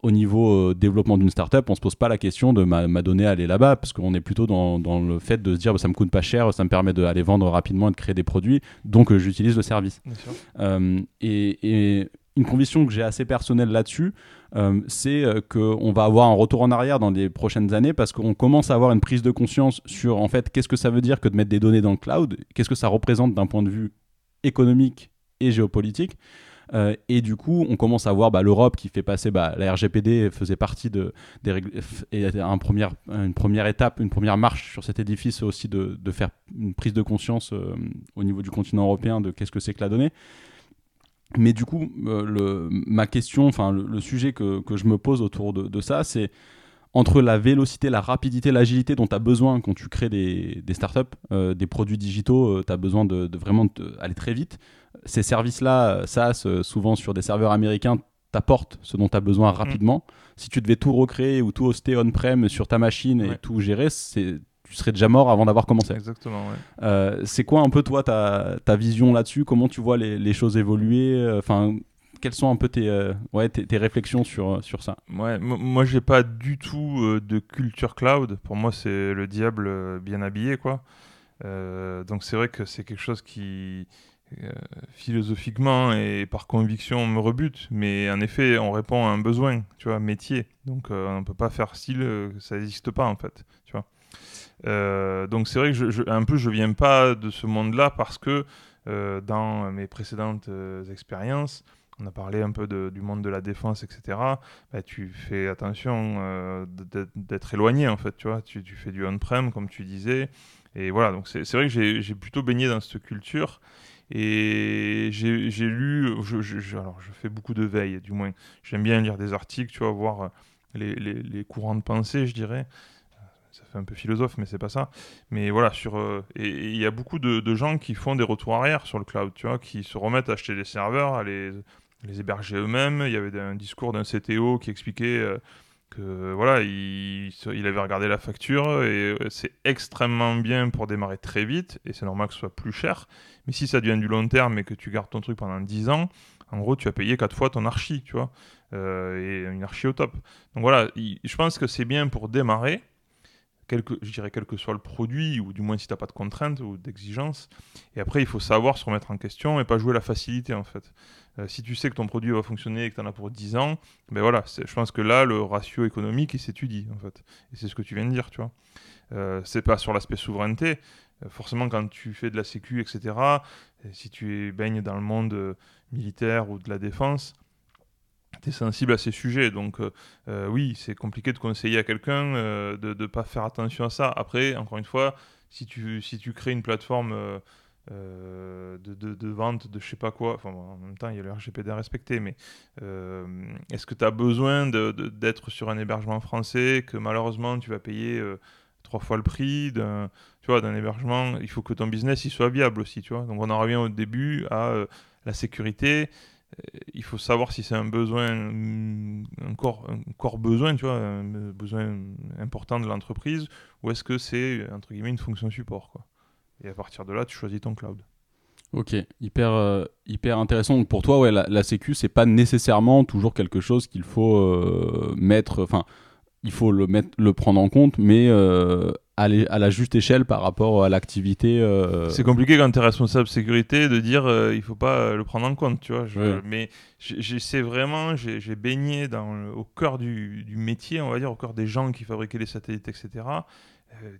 au niveau euh, développement d'une startup, on se pose pas la question de ma, ma donnée aller là-bas, parce qu'on est plutôt dans, dans le fait de se dire bah, ça me coûte pas cher, ça me permet d'aller vendre rapidement et de créer des produits, donc euh, j'utilise le service. Euh, et, et une conviction que j'ai assez personnelle là-dessus, c'est qu'on va avoir un retour en arrière dans les prochaines années parce qu'on commence à avoir une prise de conscience sur en fait qu'est-ce que ça veut dire que de mettre des données dans le cloud, qu'est-ce que ça représente d'un point de vue économique géopolitique. Euh, et du coup, on commence à voir bah, l'Europe qui fait passer bah, la RGPD faisait partie de des règles et un une première étape, une première marche sur cet édifice aussi de, faire une prise de conscience euh, au niveau du continent européen de qu'est-ce que c'est que la donnée. Mais du coup, euh, ma question, enfin le, sujet que, je me pose autour de, ça, c'est entre la vélocité, la rapidité, l'agilité dont tu as besoin quand tu crées des, startups, des produits digitaux, tu as besoin de, vraiment aller très vite. Ces services-là, SaaS, euh, souvent sur des serveurs américains, t'apportent ce dont tu as besoin rapidement. Si tu devais tout recréer ou tout hoster on-prem sur ta machine et tout gérer, c'est tu serais déjà mort avant d'avoir commencé. Exactement, ouais. Euh, c'est quoi un peu toi ta, ta vision là-dessus? Comment tu vois les, les choses évoluer? Euh, Enfin, quelles sont un peu tes, euh, ouais, tes, tes réflexions sur, sur ça? Ouais, mo- moi j'ai pas du tout euh, de culture cloud. Pour moi, c'est le diable bien habillé, quoi. Donc c'est vrai que c'est quelque chose qui philosophiquement et par conviction me rebute. Mais en effet, on répond à un besoin, tu vois, métier. Donc euh, on peut pas faire style euh, ça n'existe pas en fait, tu vois. Euh, donc c'est vrai que je, je- un peu je viens pas de ce monde-là parce que euh, dans mes précédentes euh, expériences, on a parlé un peu du monde de la défense, etc. Bah, tu fais attention euh, d'être- éloigné en fait, tu vois. Tu, fais du on-prem comme tu disais. Et voilà, donc c'est vrai que j'ai plutôt baigné dans cette culture. Et j'ai lu, alors je fais beaucoup de veille, du moins. J'aime bien lire des articles, tu vois, voir les, les, les courants de pensée, je dirais ça fait un peu philosophe, mais c'est pas ça. Mais voilà, sur et il y a beaucoup de, de, gens qui font des retours arrière sur le cloud, tu vois, qui se remettent à acheter des serveurs, à les, les héberger eux-mêmes. Il y avait un discours d'un CTO qui expliquait euh, que voilà, il, avait regardé la facture et euh, c'est extrêmement bien pour démarrer très vite et c'est normal que ce soit plus cher. Mais si ça devient du long terme et que tu gardes ton truc pendant 10 ans, en gros, tu as payé 4 fois ton archi, tu vois, euh, et une archi au top. Donc voilà, je pense que c'est bien pour démarrer je dirais quel que soit le produit, ou du moins si tu n'as pas de contraintes ou d'exigences. Et après, il faut savoir se remettre en question et pas jouer la facilité, en fait. Euh, si tu sais que ton produit va fonctionner et que tu en as pour 10 ans, ben voilà, je pense que là, le ratio économique, il s'étudie, en fait. Et c'est ce que tu viens de dire, tu vois. Euh, c'est pas sur l'aspect souveraineté. Euh, forcément, quand tu fais de la sécu, etc., si tu baignes dans le monde militaire ou de la défense, tu es sensible à ces sujets. Donc, oui, c'est compliqué de conseiller à quelqu'un de ne pas faire attention à ça. Après, encore une fois, si tu, si tu crées une plateforme de, de, vente de je sais pas quoi, en même temps, il y a le RGPD à respecter, mais est-ce que tu as besoin d'être sur un hébergement français que malheureusement tu vas payer trois fois le prix d'un hébergement? Il faut que ton business il soit viable aussi tu vois? Donc on en revient au début à la sécurité. Il faut savoir si c'est un besoin, mm, corps besoin, tu vois, un besoin important de l'entreprise, ou est-ce que c'est, entre guillemets, une fonction support, quoi. Et à partir de là, tu choisis ton cloud. Ok, hyper, euh, hyper intéressant. Donc pour toi, ouais, la, la sécu, c'est pas nécessairement toujours quelque chose qu'il faut euh, mettre, enfin, il faut le, mettre, le prendre en compte, mais euh, à, à, la juste échelle par rapport à l'activité. Euh, c'est compliqué quand tu es responsable sécurité de dire il faut pas le prendre en compte, tu vois. Je, Mais j'essaie vraiment, j'ai baigné dans au cœur du, du, métier, on va dire, au cœur des gens qui fabriquaient les satellites, etc.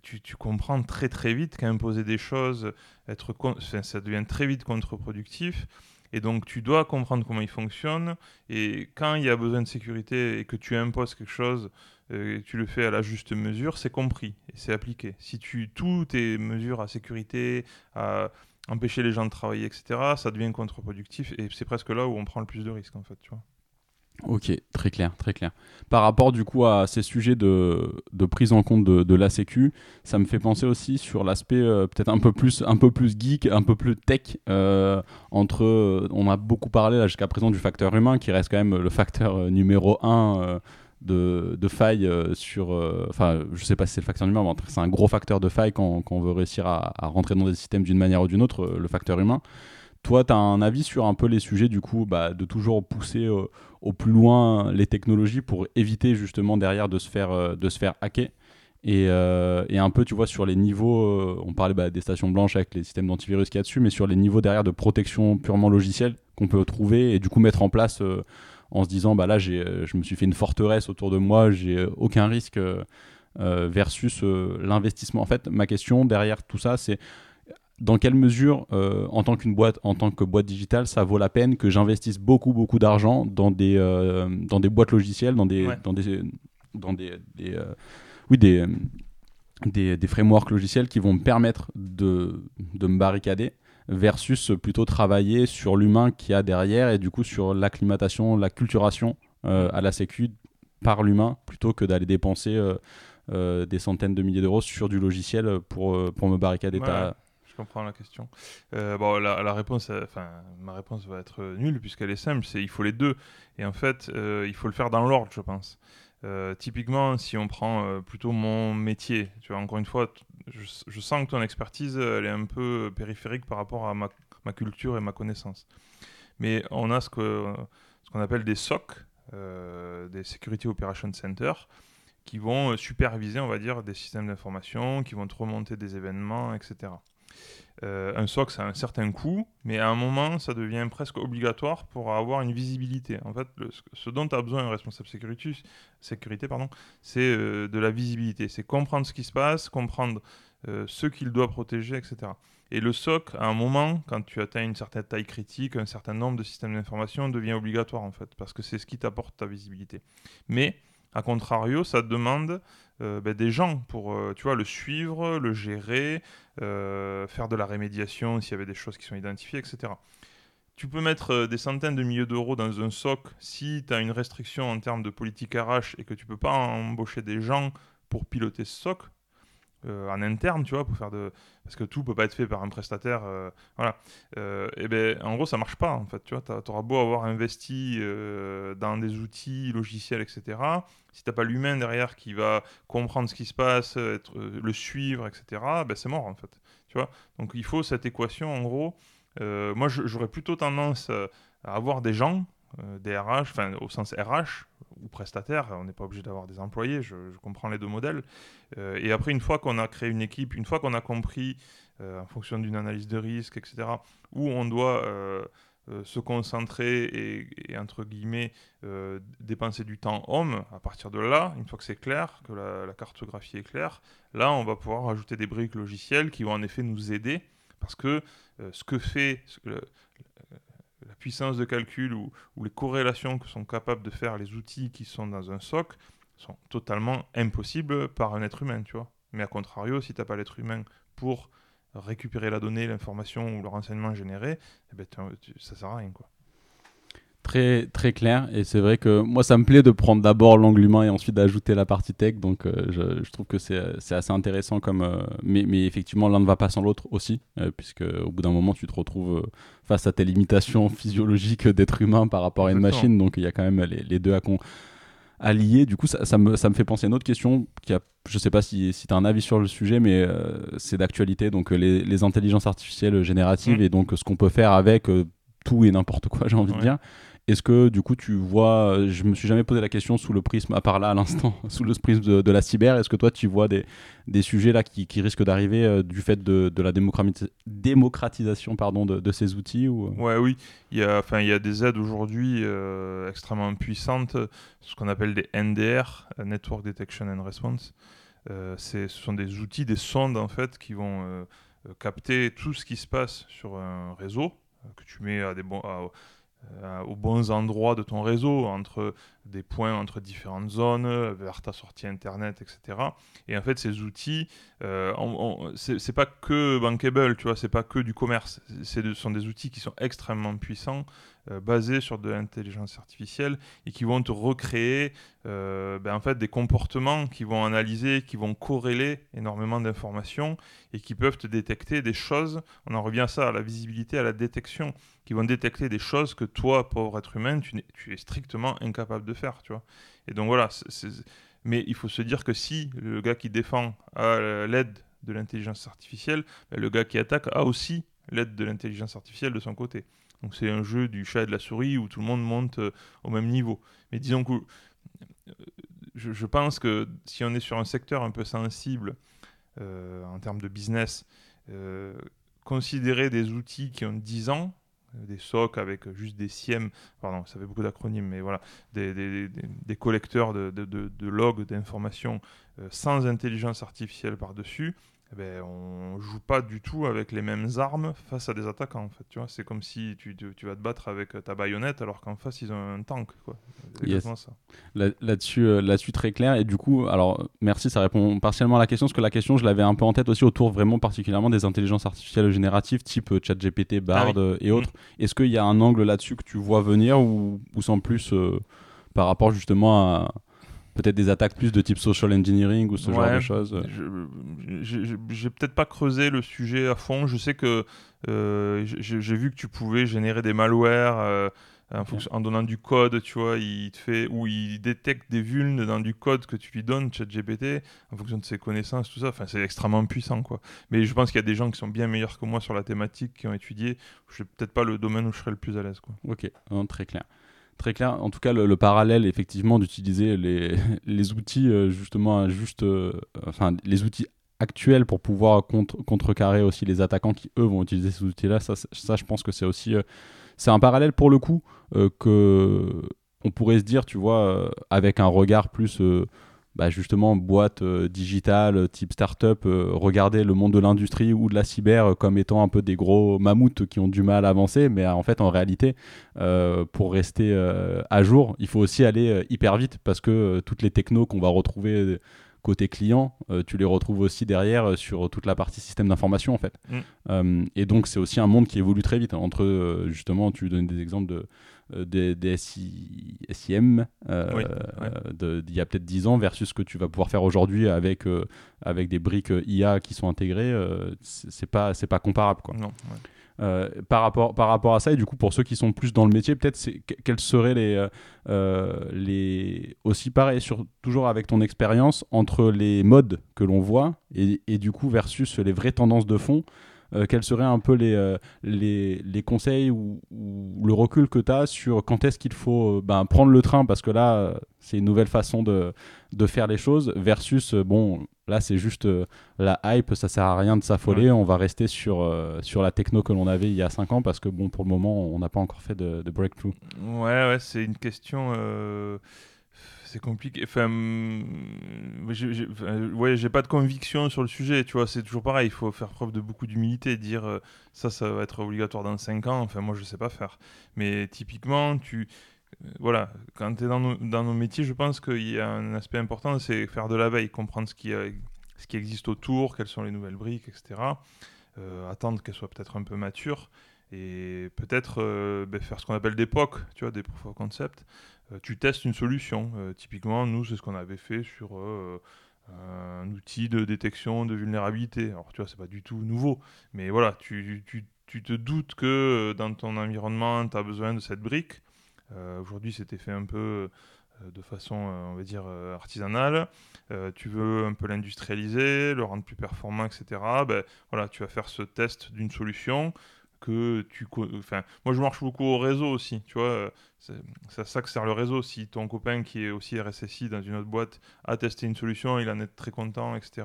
Tu, tu, comprends très très vite qu'imposer des choses, être ça devient très vite contre-productif. Et donc, tu dois comprendre comment ils fonctionnent. Et quand il y a besoin de sécurité et que tu imposes quelque chose, euh, tu le fais à la juste mesure, c'est compris et c'est appliqué. Si tu toutes tes mesures à sécurité, à empêcher les gens de travailler, etc., ça devient contre-productif et c'est presque là où on prend le plus de risques, en fait, tu vois. Ok, très clair, très clair. Par rapport du coup à ces sujets de, de prise en compte de, la sécu, ça me fait penser aussi sur l'aspect euh, peut-être un peu plus un peu plus geek, un peu plus tech. Euh, entre, on a beaucoup parlé là jusqu'à présent du facteur humain qui reste quand même le facteur numéro un de, de failles euh, sur. Euh, enfin, je sais pas si c'est le facteur humain, mais c'est un gros facteur de faille quand, on veut réussir à, rentrer dans des systèmes d'une manière ou d'une autre, euh, le facteur humain. Toi, tu as un avis sur un peu les sujets, du coup, bah, de toujours pousser au plus loin les technologies pour éviter justement derrière de se faire, de se faire hacker et, et, un peu, tu vois, sur les niveaux, on parlait bah, des stations blanches avec les systèmes d'antivirus qu'il y a dessus, mais sur les niveaux derrière de protection purement logicielle qu'on peut trouver et du coup mettre en place en se disant bah là euh, je me suis fait une forteresse autour de moi, j'ai euh, aucun risque euh, versus l'investissement. En fait, ma question derrière tout ça, c'est dans quelle mesure, en tant qu'une boîte, en tant que boîte digitale, ça vaut la peine que j'investisse beaucoup, beaucoup d'argent dans des, dans des boîtes logicielles, dans des, dans des, dans des, oui, des, des, des, frameworks logiciels qui vont me permettre de, de me barricader versus plutôt travailler sur l'humain qu'il y a derrière et du coup sur l'acclimatation, la culturation euh, à la sécu par l'humain plutôt que d'aller dépenser euh, euh, des centaines de milliers d'euros sur du logiciel pour, pour me barricader Je comprends la question. bon, la, réponse, enfin, ma réponse va être nulle puisqu'elle est simple. C'est il faut les deux. Et en fait, il faut le faire dans l'ordre, je pense. typiquement, si on prend plutôt mon métier, tu vois, encore une fois, je, sens que ton expertise, elle est un peu périphérique par rapport à ma, culture et ma connaissance. Mais on a ce qu'on ce qu'on appelle des SOC, euh, des Security Operations Center, qui vont superviser, on va dire, des systèmes d'information, qui vont te remonter des événements, etc. Euh, un SOC, ça a un certain coût, mais à un moment, ça devient presque obligatoire pour avoir une visibilité. En fait, ce dont a besoin un responsable sécurité, sécurité pardon, c'est euh, de la visibilité. C'est comprendre ce qui se passe, comprendre euh, ce qu'il doit protéger, etc. Et le SOC, à un moment, quand tu atteins une certaine taille critique, un certain nombre de systèmes d'information, devient obligatoire, en fait, parce que c'est ce qui t'apporte ta visibilité. Mais A contrario, ça demande ben, des gens pour tu vois, le suivre, le gérer, faire de la rémédiation s'il y avait des choses qui sont identifiées, etc tu peux mettre euh, des centaines de milliers d'euros dans un SOC si tu as une restriction en termes de politique RH et que tu peux pas embaucher des gens pour piloter ce SOC euh, en interne, tu vois, pour faire de parce que tout peut pas être fait par un prestataire, euh, voilà. et ben en gros ça marche pas en fait, tu vois, tu auras beau avoir investi dans des outils logiciels, etc. Si t'as pas l'humain derrière qui va comprendre ce qui se passe, être, le suivre, etc. Ben c'est mort en fait, tu vois. Donc il faut cette équation en gros euh, moi, j'aurais plutôt tendance euh, à avoir des gens, euh, des RH, enfin au sens RH ou prestataire, on n'est pas obligé d'avoir des employés, je, comprends les deux modèles. et après, une fois qu'on a créé une équipe, une fois qu'on a compris, en fonction d'une analyse de risque, etc., où on doit se concentrer et, entre guillemets dépenser du temps homme, à partir de là, une fois que c'est clair, que la, la, cartographie est claire, là on va pouvoir ajouter des briques logicielles qui vont en effet nous aider parce que euh, ce que fait la puissance de calcul ou, les corrélations que sont capables de faire les outils qui sont dans un SOC sont totalement impossibles par un être humain, tu vois. Mais à contrario, si tu n'as pas l'être humain pour récupérer la donnée, l'information ou le renseignement généré, eh ben, ça sert à rien, quoi très très clair. Et c'est vrai que moi ça me plaît de prendre d'abord l'angle humain et ensuite d'ajouter la partie tech. Donc euh, je, je, trouve que c'est assez intéressant comme euh, mais, mais, effectivement l'un ne va pas sans l'autre aussi euh, puisque au bout d'un moment tu te retrouves face à tes limitations physiologiques d'être humain par rapport à une machine. Donc il y a quand même les, les deux à, à, lier du coup ça, ça, me, ça me fait penser à une autre question qui a je sais pas si, si tu as un avis sur le sujet mais c'est d'actualité. Donc les, les, intelligences artificielles génératives mmh. et donc ce qu'on peut faire avec tout et n'importe quoi j'ai envie de dire est-ce que du coup tu vois, euh, je me suis jamais posé la question sous le prisme, à part là à l'instant, sous le prisme de, la cyber, est-ce que toi tu vois des, des sujets là qui, qui risquent d'arriver euh, du fait de, de la démocratisation pardon, de, ces outils ou... Euh? Ouais, oui, il y, a, il y a des aides aujourd'hui extrêmement puissantes, ce qu'on appelle des NDR, Network Detection and Response. ce sont des outils, des sondes en fait qui vont capter tout ce qui se passe sur un réseau que tu mets à des bons, euh, aux bons endroits de ton réseau, entre des points entre différentes zones, vers ta sortie internet, etc. Et en fait, ces outils, euh, c'est pas que bankable, tu vois, c'est pas que du commerce. Ce sont des outils qui sont extrêmement puissants, euh, basés sur de l'intelligence artificielle et qui vont te recréer euh, ben, en fait, des comportements qui vont analyser, qui vont corréler énormément d'informations et qui peuvent te détecter des choses. On en revient à ça, à la visibilité, à la détection, qui vont détecter des choses que toi, pauvre être humain, tu, es strictement incapable de faire, tu vois. Et donc voilà, mais il faut se dire que si le gars qui défend a l'aide de l'intelligence artificielle, ben, le gars qui attaque a aussi l'aide de l'intelligence artificielle de son côté. Donc c'est un jeu du chat et de la souris où tout le monde monte euh, au même niveau. Mais disons que euh, je, pense que si on est sur un secteur un peu sensible euh, en termes de business, considérer des outils qui ont 10 ans, des SOC avec juste des SIEM, pardon, ça fait beaucoup d'acronymes, mais voilà, des, collecteurs de logs d'informations sans intelligence artificielle par-dessus, eh ben, on joue pas du tout avec les mêmes armes face à des attaquants. En fait, tu vois, c'est comme si tu, tu, vas te battre avec ta baïonnette alors qu'en face ils ont un tank. Quoi. Ça. Là-dessus, euh, là-dessus très clair. Et du coup, alors merci, ça répond partiellement à la question parce que la question, je l'avais un peu en tête aussi autour vraiment particulièrement des intelligences artificielles génératives type euh, ChatGPT, Bard ah euh, et autres. Mmh. Est-ce qu'il y a un angle là-dessus que tu vois venir ou, ou sans plus par rapport justement à peut-être des attaques plus de type social engineering ou ce genre de choses J'ai peut-être pas creusé le sujet à fond. Je sais que euh, j'ai vu que tu pouvais générer des malwares euh, en, donnant du code, tu vois, il te fait ou il détecte des vulnes dans du code que tu lui donnes, ChatGPT, en fonction de ses connaissances, tout ça. Enfin, c'est extrêmement puissant, quoi. Mais je pense qu'il y a des gens qui sont bien meilleurs que moi sur la thématique, qui ont étudié. Je sais peut-être pas le domaine où je serais le plus à l'aise, quoi. Ok, très clair très clair. En tout cas, le, parallèle, effectivement, d'utiliser les, les, outils, euh, justement, juste, euh, enfin, les outils actuels pour pouvoir contre, contrecarrer aussi les attaquants qui, eux, vont utiliser ces outils-là, ça, ça, je pense que c'est aussi. Euh, c'est un parallèle pour le coup que on pourrait se dire, tu vois, avec un regard plus bah, justement boîte euh, digitale type startup euh, regarder le monde de l'industrie ou de la cyber comme étant un peu des gros mammouths qui ont du mal à avancer. Mais en fait en réalité pour rester à jour il faut aussi aller hyper vite parce que toutes les technos qu'on va retrouver côté client, tu les retrouves aussi derrière sur toute la partie système d'information en fait. Mm. et donc c'est aussi un monde qui évolue très vite entre justement tu donnes des exemples de euh, des, des SIM euh, d'il y a peut-être 10 ans versus ce que tu vas pouvoir faire aujourd'hui avec, euh, avec des briques IA qui sont intégrées, c'est pas, pas comparable. Quoi. Par, rapport, par rapport à ça, et du coup, pour ceux qui sont plus dans le métier, peut-être quels seraient les, les. Aussi pareil, sur, toujours avec ton expérience, entre les modes que l'on voit et, et, du coup versus les vraies tendances de fond. Euh, quels seraient un peu les, euh, les, les, conseils ou, le recul que tu as sur quand est-ce qu'il faut euh, ben, prendre le train parce que là, c'est une nouvelle façon de, de, faire les choses versus, bon, là, c'est juste la hype, ça sert à rien de s'affoler, on va rester sur, sur la techno que l'on avait il y a 5 ans parce que, bon, pour le moment, on n'a pas encore fait de, de breakthrough. Ouais, ouais, c'est une question c'est compliqué. Enfin, ouais, j'ai pas de conviction sur le sujet, tu vois, c'est toujours pareil, il faut faire preuve de beaucoup d'humilité, dire euh, ça, ça va être obligatoire dans 5 ans, enfin, moi, je sais pas faire. Mais typiquement, tu. Euh, voilà, quand tu es dans nos, métiers, je pense qu'il y a un aspect important, c'est faire de la veille, comprendre ce qui, ce qui existe autour, quelles sont les nouvelles briques, etc. Euh, attendre qu'elles soient peut-être un peu matures et peut-être ben, faire ce qu'on appelle des POC, tu vois, des proof of concept. Euh, tu testes une solution. Euh, typiquement, nous, c'est ce qu'on avait fait sur euh, un outil de détection de vulnérabilité. Alors, tu vois, c'est pas du tout nouveau, mais voilà, tu, te doutes que dans ton environnement, tu as besoin de cette brique. Aujourd'hui, c'était fait un peu de façon, on va dire, artisanale. tu veux un peu l'industrialiser, le rendre plus performant, etc. Ben, voilà, tu vas faire ce test d'une solution que tu. Enfin, moi, je marche beaucoup au réseau aussi, tu vois. C'est à ça que sert le réseau. Si ton copain qui est aussi RSSI dans une autre boîte a testé une solution, il en est très content, etc.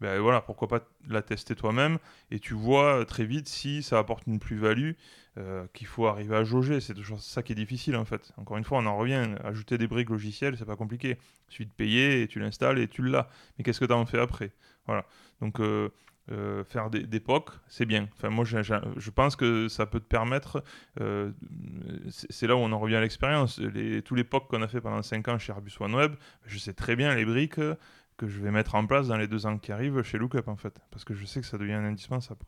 Ben voilà, pourquoi pas la tester toi-même et tu vois très vite si ça apporte une plus-value euh, qu'il faut arriver à jauger. C'est toujours ça qui est difficile en fait. Encore une fois, on en revient. Ajouter des briques logicielles, c'est pas compliqué. Il suffit de payer et tu l'installes et tu l'as. Mais qu'est-ce que tu en fais après? Voilà. Donc euh, euh, faire des, des POC, c'est bien. Enfin, moi, je, pense que ça peut te permettre. Euh, c'est là où on en revient à l'expérience. Les, tous les POC qu'on a fait pendant 5 ans chez Airbus OneWeb, je sais très bien les briques que je vais mettre en place dans les deux ans qui arrivent chez Lookup, en fait. Parce que je sais que ça devient indispensable.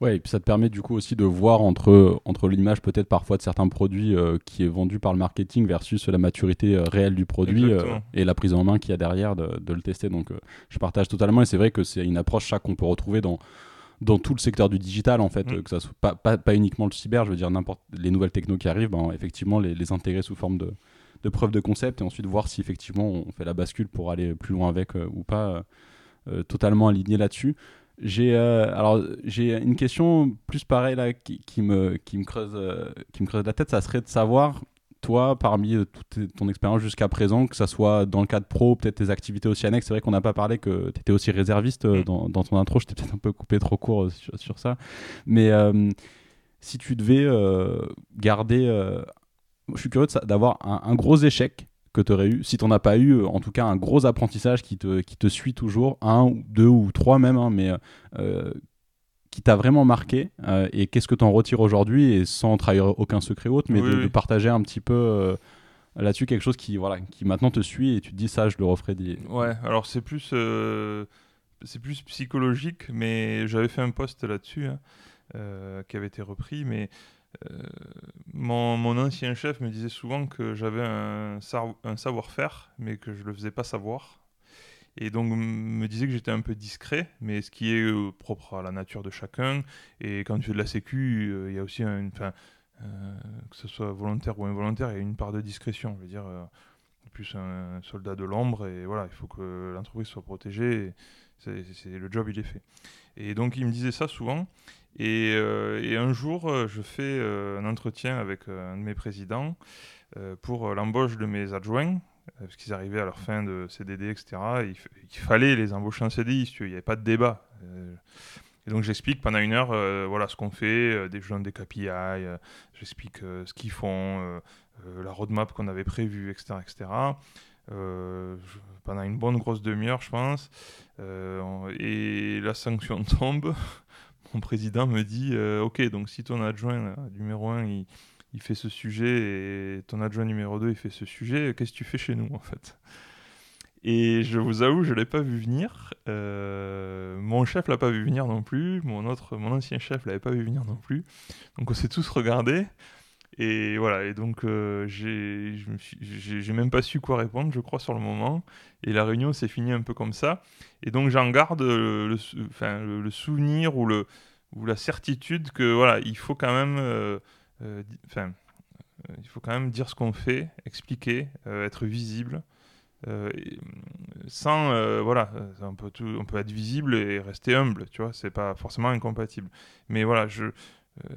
Ouais, et puis ça te permet du coup aussi de voir entre, entre l'image peut-être parfois de certains produits euh, qui est vendu par le marketing versus la maturité euh, réelle du produit euh, et la prise en main qu'il y a derrière de, de le tester. Donc je partage totalement et c'est vrai que c'est une approche ça qu'on peut retrouver dans, dans tout le secteur du digital en fait, mm. que ça soit pas, pas, pas, uniquement le cyber, je veux dire n'importe les nouvelles technos qui arrivent, ben, effectivement les, les, intégrer sous forme de, de preuve de concept et ensuite voir si effectivement on fait la bascule pour aller plus loin avec ou pas. totalement aligné là-dessus. J'ai euh, alors j'ai une question plus pareille là qui, me qui me creuse euh, qui me creuse la tête. Ça serait de savoir toi parmi euh, toute ton expérience jusqu'à présent, que ça soit dans le cadre pro, peut-être tes activités aussi annexes. C'est vrai qu'on n'a pas parlé que tu étais aussi réserviste mm. dans, dans, ton intro. Je t'ai peut-être un peu coupé trop court sur, ça. Mais si tu devais garder, je suis curieux d'avoir un, un gros échec que tu aurais eu, si tu n'en as pas eu, euh, en tout cas un gros apprentissage qui te, qui te suit toujours, un, ou deux ou trois même, hein, mais euh, qui t'a vraiment marqué, euh, et qu'est-ce que tu en retires aujourd'hui, et sans trahir aucun secret autre, mais de, partager un petit peu là-dessus quelque chose qui, voilà, qui maintenant te suit, et tu te dis ça, je le referai. Des... Ouais, alors c'est plus, c'est plus psychologique, mais j'avais fait un post là-dessus, hein, qui avait été repris, mais euh, mon, mon, ancien chef me disait souvent que j'avais un, savoir-faire, mais que je ne le faisais pas savoir. Et donc me disait que j'étais un peu discret, mais ce qui est euh, propre à la nature de chacun. Et quand tu fais de la sécu, euh, il y a aussi une, fin, que ce soit volontaire ou involontaire, il y a une part de discrétion. Je veux dire, plus un soldat de l'ombre, et voilà, il faut que l'entreprise soit protégée. C'est, le job, il est fait. Et donc il me disait ça souvent. Et, euh, un jour, euh, je fais euh, un entretien avec un de mes présidents pour l'embauche de mes adjoints, parce qu'ils arrivaient à leur fin de CDD, etc. il, fallait les embaucher en CDI, il n'y avait pas de débat. et donc j'explique pendant une heure voilà, ce qu'on fait, des gens des KPI, j'explique ce qu'ils font, la roadmap qu'on avait prévue, etc. etc. pendant une bonne grosse demi-heure, je pense. et la sanction tombe. Mon président me dit Ok, donc si ton adjoint numéro 1 il, fait ce sujet et ton adjoint numéro 2 il fait ce sujet, qu'est-ce que tu fais chez nous en fait? Et je vous avoue, je ne l'ai pas vu venir. Euh, mon chef l'a pas vu venir non plus. Mon, autre, mon ancien chef l'avait pas vu venir non plus. Donc on s'est tous regardés. Et voilà, et donc euh, j'ai même pas su quoi répondre, je crois, sur le moment. Et la réunion s'est finie un peu comme ça. Et donc j'en garde le, enfin, le, souvenir ou, la certitude que voilà, il faut quand même, euh, euh, enfin, il faut quand même dire ce qu'on fait, expliquer, être visible. Euh, sans euh, voilà on peut on peut être visible et rester humble tu vois c'est pas forcément incompatible mais voilà je euh,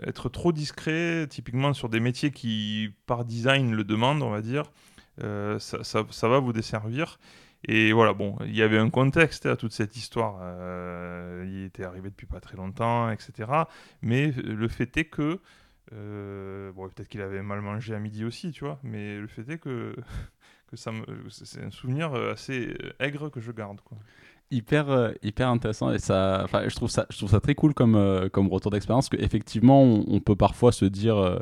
être trop discret typiquement sur des métiers qui par design le demandent on va dire ça, ça, ça, va vous desservir et voilà bon il y avait un contexte à toute cette histoire il était arrivé depuis pas très longtemps etc mais le fait est que bon peut-être qu'il avait mal mangé à midi aussi tu vois mais le fait est que ça c'est un souvenir euh, assez euh, aigre que je garde quoi. Hyper, euh, hyper intéressant et ça, je trouve ça, je trouve ça très cool comme, comme retour d'expérience que effectivement on, peut parfois se dire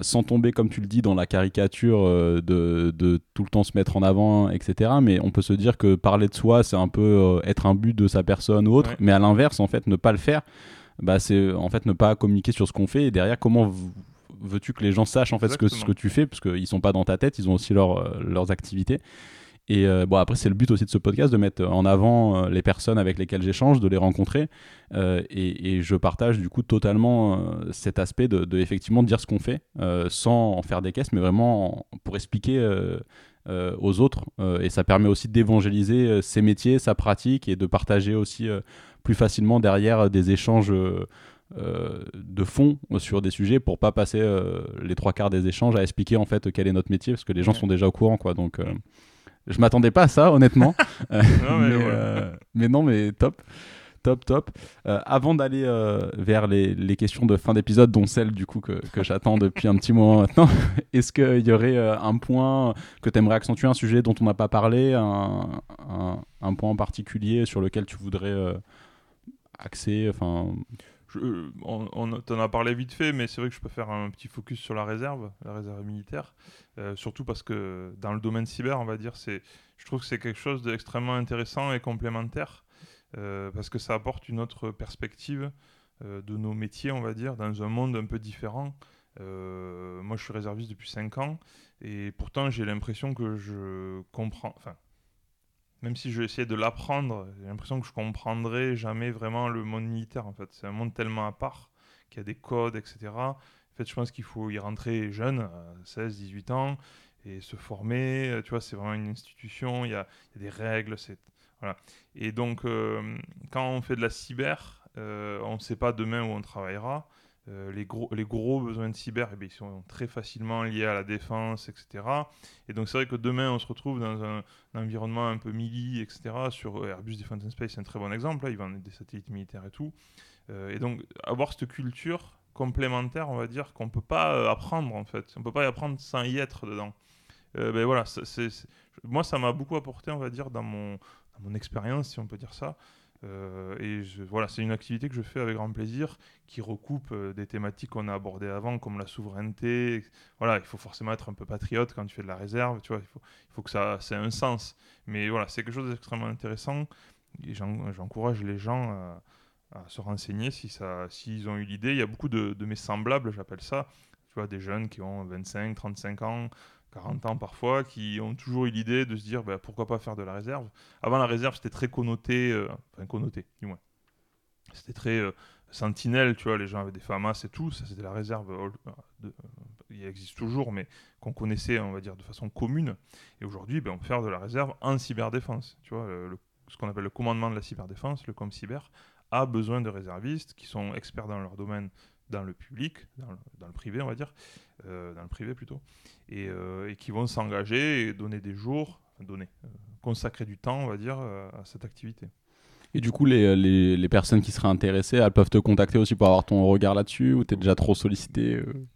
sans tomber comme tu le dis dans la caricature de, de, tout le temps se mettre en avant etc mais on peut se dire que parler de soi c'est un peu être un but de sa personne ou autre mais à l'inverse en fait ne pas le faire bah, c'est en fait ne pas communiquer sur ce qu'on fait et derrière comment veux-tu que les gens sachent en fait ce que, ce que tu fais parce qu'ils sont pas dans ta tête, ils ont aussi leur, euh, leurs activités. Et euh, bon, après, c'est le but aussi de ce podcast de mettre en avant euh, les personnes avec lesquelles j'échange, de les rencontrer. et, et, je partage du coup totalement cet aspect de, de, effectivement dire ce qu'on fait sans en faire des caisses, mais vraiment pour expliquer aux autres. et ça permet aussi d'évangéliser ses métiers, sa pratique et de partager aussi plus facilement derrière des échanges euh, de fond sur des sujets pour pas passer euh, les trois quarts des échanges à expliquer en fait quel est notre métier parce que les gens sont déjà au courant quoi donc euh, je m'attendais pas à ça honnêtement. Mais, non mais top. Top top. Avant d'aller vers les, les, questions de fin d'épisode dont celle du coup que, que j'attends depuis un petit moment maintenant est-ce qu'il y aurait un point que tu aimerais accentuer un sujet dont on n'a pas parlé un, un, un, point en particulier sur lequel tu voudrais axer enfin on, on a parlé vite fait, mais c'est vrai que je peux faire un petit focus sur la réserve, la réserve militaire, euh, surtout parce que dans le domaine cyber, on va dire, je trouve que c'est quelque chose d'extrêmement intéressant et complémentaire, euh, parce que ça apporte une autre perspective euh, de nos métiers, on va dire, dans un monde un peu différent. moi, je suis réserviste depuis 5 ans, et pourtant, j'ai l'impression que je comprends, enfin, même si je vais essayer de l'apprendre, j'ai l'impression que je comprendrai jamais vraiment le monde militaire en fait. C'est un monde tellement à part qu'il y a des codes, etc. En fait, je pense qu'il faut y rentrer jeune, à 16, 18 ans, et se former. Tu vois, c'est vraiment une institution, il y a, des règles, voilà. Et donc, euh, quand on fait de la cyber, euh, on ne sait pas demain où on travaillera. Euh, les, gros, les gros besoins de cyber, eh bien, ils sont très facilement liés à la défense, etc. Et donc c'est vrai que demain, on se retrouve dans un, environnement un peu mili, etc. Sur Airbus Defense and Space, c'est un très bon exemple. Là, ils vendent des satellites militaires et tout. Euh, et donc avoir cette culture complémentaire, on va dire, qu'on ne peut pas euh, apprendre en fait. On ne peut pas y apprendre sans y être dedans. ben voilà, c'est, moi ça m'a beaucoup apporté, on va dire, dans mon, dans mon expérience, si on peut dire ça. Euh, et voilà, c'est une activité que je fais avec grand plaisir, qui recoupe euh, des thématiques qu'on a abordées avant, comme la souveraineté. Voilà, il faut forcément être un peu patriote quand tu fais de la réserve, tu vois, il faut, il faut que ça, ait un sens. Mais voilà, c'est quelque chose d'extrêmement intéressant. Et j'encourage les gens à, se renseigner si s'ils ont eu l'idée. Il y a beaucoup de, de mes semblables, j'appelle ça, tu vois, des jeunes qui ont 25, 35 ans, 40 ans parfois, qui ont toujours eu l'idée de se dire bah, pourquoi pas faire de la réserve. Avant, la réserve, c'était très connoté, euh, enfin connoté, du moins. C'était très euh, sentinelle, tu vois, les gens avaient des FAMAS et tout, ça c'était la réserve, il existe toujours, mais qu'on connaissait, on va dire, de façon commune. Et aujourd'hui, ben, on peut faire de la réserve en cyberdéfense, tu vois, ce qu'on appelle le commandement de la cyberdéfense, le ComCyber, a besoin de réservistes qui sont experts dans leur domaine dans le public, dans le, privé, on va dire, euh, dans le privé plutôt, euh, et, qui vont s'engager et donner des jours, donner, euh, consacrer du temps, on va dire, à cette activité. Et du coup, les, les, les, personnes qui seraient intéressées, elles peuvent te contacter aussi pour avoir ton regard là-dessus ou tu es déjà trop sollicité euh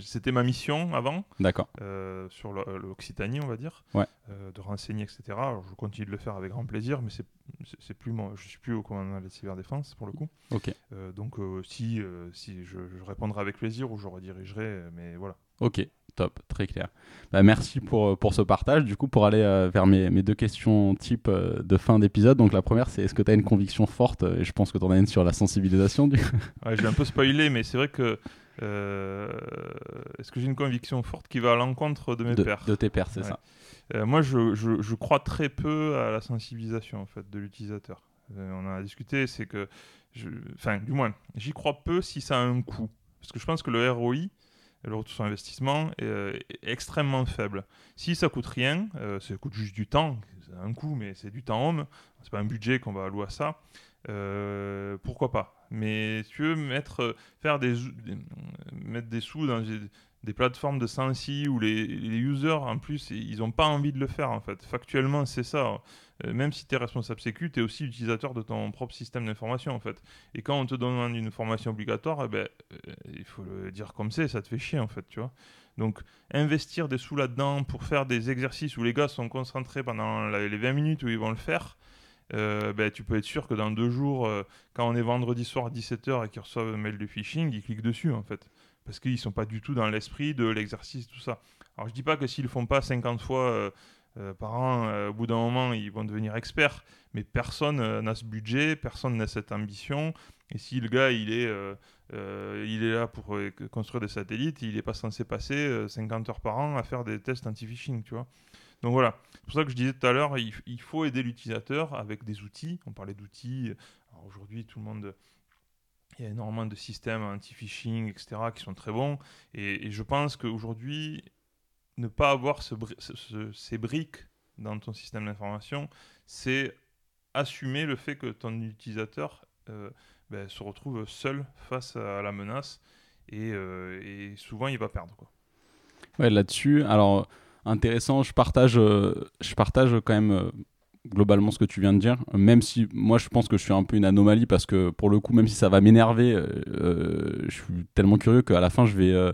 C'était ma mission avant. D'accord. Euh, sur l'Occitanie, on va dire. Ouais. Euh, de renseigner, etc. Alors, je continue de le faire avec grand plaisir, mais c'est plus moi. Je suis plus au commandement de la cyberdéfense pour le coup. Ok. donc, si, si je, je, répondrai avec plaisir ou je redirigerai, mais voilà. Ok. Top, très clair. Bah, merci pour, euh, pour ce partage. Du coup, pour aller euh, vers mes, mes, deux questions type euh, de fin d'épisode. Donc, la première, c'est est-ce que tu as une conviction forte? Et je pense que tu en as une sur la sensibilisation. Du ouais, j'ai un peu spoilé, mais c'est vrai que. est-ce que j'ai une conviction forte qui va à l'encontre de mes pères De tes pères, c'est ça. moi, je, je, je, crois très peu à la sensibilisation en fait, de l'utilisateur. on en a discuté, c'est que. Enfin, du moins, j'y crois peu si ça a un coût. Parce que je pense que le ROI, le retour sur investissement euh, est, extrêmement faible. Si ça coûte rien, euh, ça coûte juste du temps, c'est un coût, mais c'est du temps homme, c'est pas un budget qu'on va allouer à ça. Euh, pourquoi pas? Mais tu veux mettre, faire des, mettre des sous dans des, plateformes de Sensi où les, les users en plus ils n'ont pas envie de le faire en fait. Factuellement c'est ça. Euh, même si tu es responsable sécu, tu es aussi utilisateur de ton propre système d'information en fait. Et quand on te demande une formation obligatoire, eh ben, euh, il faut le dire comme c'est, ça te fait chier en fait, tu vois. Donc investir des sous là-dedans pour faire des exercices où les gars sont concentrés pendant les 20 minutes où ils vont le faire, euh, ben, tu peux être sûr que dans deux jours, quand on est vendredi soir à 17h et qu'ils reçoivent un mail de phishing, ils cliquent dessus en fait. Parce qu'ils sont pas du tout dans l'esprit de l'exercice, tout ça. Alors je dis pas que s'ils le font pas 50 fois euh, par an, euh, au bout d'un moment, ils vont devenir experts, mais personne euh, n'a ce budget, personne n'a cette ambition. Et si le gars, il est, il est là pour construire des satellites, il n'est pas censé passer 50 heures par an à faire des tests anti-phishing, tu vois. Donc voilà, c'est pour ça que je disais tout à l'heure, il, faut aider l'utilisateur avec des outils. On parlait d'outils. Aujourd'hui, tout le monde il y a énormément de systèmes anti-phishing, etc., qui sont très bons. Et, et je pense qu'aujourd'hui, ne pas avoir ces briques dans ton système d'information, c'est assumer le fait que ton utilisateur euh, ben, se retrouve seul face à la menace et, euh, souvent il va perdre. Quoi. Ouais, là-dessus, alors intéressant, je partage, euh, je partage quand même globalement ce que tu viens de dire, même si moi je pense que je suis un peu une anomalie parce que pour le coup, même si ça va m'énerver, je suis tellement curieux qu'à la fin je vais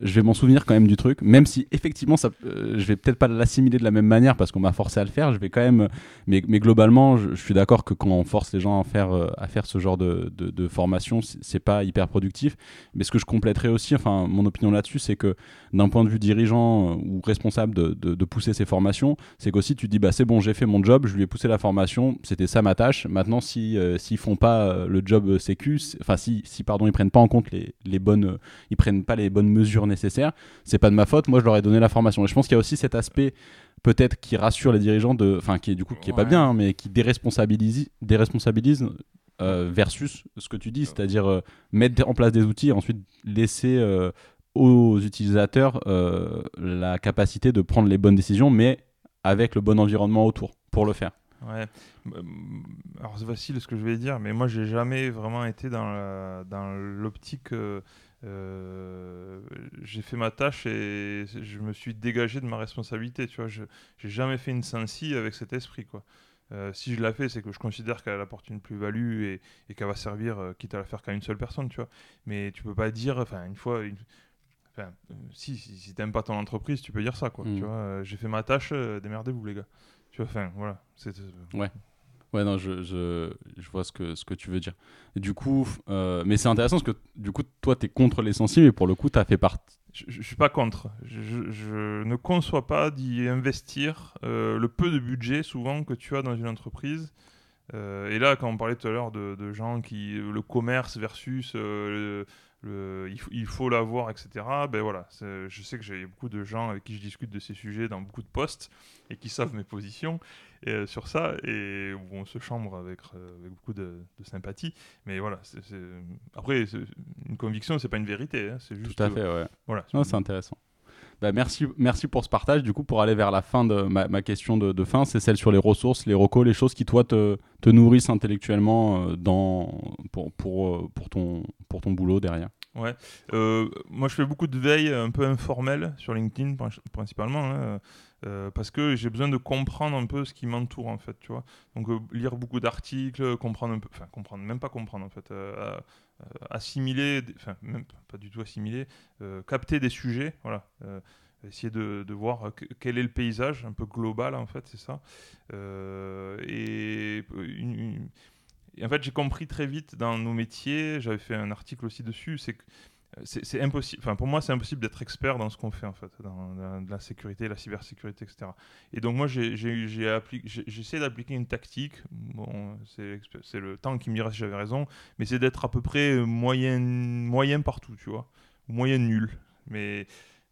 je vais m'en souvenir quand même du truc, même si effectivement ça, euh, je vais peut-être pas l'assimiler de la même manière parce qu'on m'a forcé à le faire. Je vais quand même, mais, mais globalement, je, suis d'accord que quand on force les gens à faire euh, à faire ce genre de, de, de formation, c'est pas hyper productif. Mais ce que je compléterais aussi, enfin mon opinion là-dessus, c'est que d'un point de vue dirigeant euh, ou responsable de, de pousser ces formations, c'est qu'aussi tu dis bah c'est bon, j'ai fait mon job, je lui ai poussé la formation, c'était ça ma tâche. Maintenant, si s'ils font pas le job sécu, enfin si, si pardon ils prennent pas en compte les, les bonnes, ils prennent pas les bonnes mesures nécessaire. C'est pas de ma faute. Moi, je leur ai donné la formation. Et je pense qu'il y a aussi cet aspect peut-être qui rassure les dirigeants de, enfin, qui est du coup qui est pas bien, hein, mais qui déresponsabilise, déresponsabilise euh, versus ce que tu dis, c'est-à-dire euh, mettre en place des outils et ensuite laisser euh, aux utilisateurs la capacité de prendre les bonnes décisions, mais avec le bon environnement autour pour le faire. Ouais. Alors c'est facile ce que je vais dire, mais moi j'ai jamais vraiment été dans l'optique euh, j'ai fait ma tâche et je me suis dégagé de ma responsabilité. Tu vois, je j'ai jamais fait une sensi avec cet esprit, quoi. Euh, si je la fais, c'est que je considère qu'elle apporte une plus-value et, et qu'elle va servir, euh, quitte à la faire qu'à une seule personne, tu vois. Mais tu peux pas dire, enfin, une fois, enfin, si, si, si t'aimes pas ton entreprise, tu peux dire ça, quoi. Tu mm. vois, j'ai fait ma tâche, démerdez-vous, les gars. Tu vois, enfin, voilà. C'est, ouais. Ouais, non, je, je, vois ce que, ce que tu veux dire. du coup, euh, mais c'est intéressant parce que du coup, toi, tu es contre les sensibles et pour le coup, tu as fait partie. Je, ne suis pas contre. Je, ne conçois pas d'y investir euh, le peu de budget souvent que tu as dans une entreprise. Euh, et là, quand on parlait tout à l'heure de, de, gens qui. le commerce versus il, faut, l'avoir, etc. Ben voilà, je sais que j'ai beaucoup de gens avec qui je discute de ces sujets dans beaucoup de postes et qui savent mes positions euh, sur ça et où on se chambre avec, euh, avec beaucoup de, sympathie. Mais voilà, après, une conviction, c'est pas une vérité. Hein, c'est juste, Tout à fait, ouais. Voilà, c'est intéressant. Bah, merci, merci pour ce partage. Du coup, pour aller vers la fin de ma, question de, fin, c'est celle sur les ressources, les recos, les choses qui, toi, te, te nourrissent intellectuellement euh, dans, pour, pour, pour, ton, pour ton boulot derrière. Ouais. Euh, moi, je fais beaucoup de veille un peu informelle sur LinkedIn, principalement, hein, euh, parce que j'ai besoin de comprendre un peu ce qui m'entoure, en fait, tu vois. Donc, euh, lire beaucoup d'articles, comprendre un peu, enfin, comprendre, même pas comprendre, en fait, assimiler, enfin, même pas du tout assimiler, capter des sujets, voilà. essayer de, voir quel est le paysage un peu global, en fait, c'est ça. et une en fait, j'ai compris très vite dans nos métiers, j'avais fait un article aussi dessus, c'est que euh, c'est impossible, enfin pour moi c'est impossible d'être expert dans ce qu'on fait en fait, dans, la sécurité, la cybersécurité, etc. Et donc moi j'ai essayé d'appliquer une tactique, bon c'est le temps qui me dira si j'avais raison, mais c'est d'être à peu près moyen, moyen partout, tu vois, moyen nul. Mais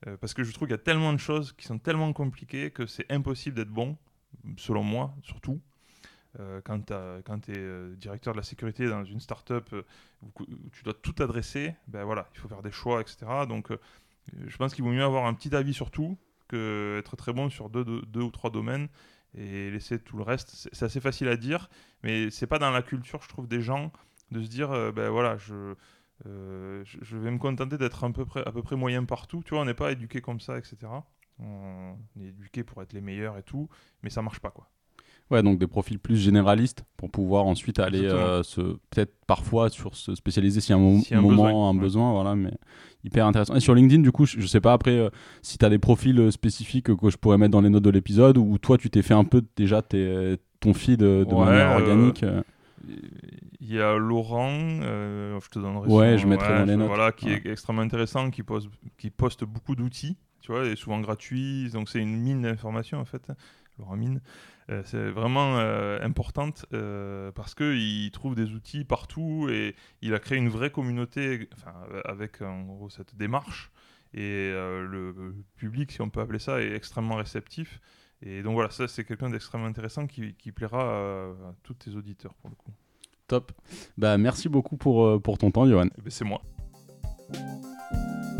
euh, parce que je trouve qu'il y a tellement de choses qui sont tellement compliquées que c'est impossible d'être bon, selon moi surtout. Euh, quand, tu es euh, directeur de la sécurité dans une startup up où, tu dois tout adresser, ben voilà, il faut faire des choix, etc. Donc, euh, je pense qu'il vaut mieux avoir un petit avis sur tout que être très bon sur deux, ou trois domaines et laisser tout le reste. C'est assez facile à dire, mais c'est pas dans la culture, je trouve, des gens de se dire, ben voilà, je, vais me contenter d'être peu à peu près moyen partout. Tu vois, on n'est pas éduqué comme ça, etc. On est éduqué pour être les meilleurs et tout, mais ça marche pas, quoi. Ouais, donc des profils plus généralistes pour pouvoir ensuite aller euh, se peut-être parfois sur se spécialiser s'il y a un, moment, un besoin, voilà, mais hyper intéressant. Et sur LinkedIn, du coup, je, sais pas après euh, si tu as des profils euh, spécifiques que je pourrais mettre dans les notes de l'épisode ou toi tu t'es fait un peu déjà tes, ton feed de, manière organique. Il y a Laurent, je te donnerai Ouais, je mettrai dans les notes. Voilà, qui est extrêmement intéressant, qui, pose, qui poste beaucoup d'outils, tu vois, et souvent gratuits. Donc c'est une mine d'informations en fait, Laurent Mine. Euh, c'est vraiment euh, importante euh, parce qu'il trouve des outils partout et il a créé une vraie communauté avec en gros cette démarche. Et le public, si on peut appeler ça, est extrêmement réceptif. Et donc voilà, ça c'est quelqu'un d'extrêmement intéressant qui, plaira à, tous tes auditeurs pour le coup. Top. Bah, merci beaucoup pour, pour ton temps, Johan. Eh ben, c'est moi.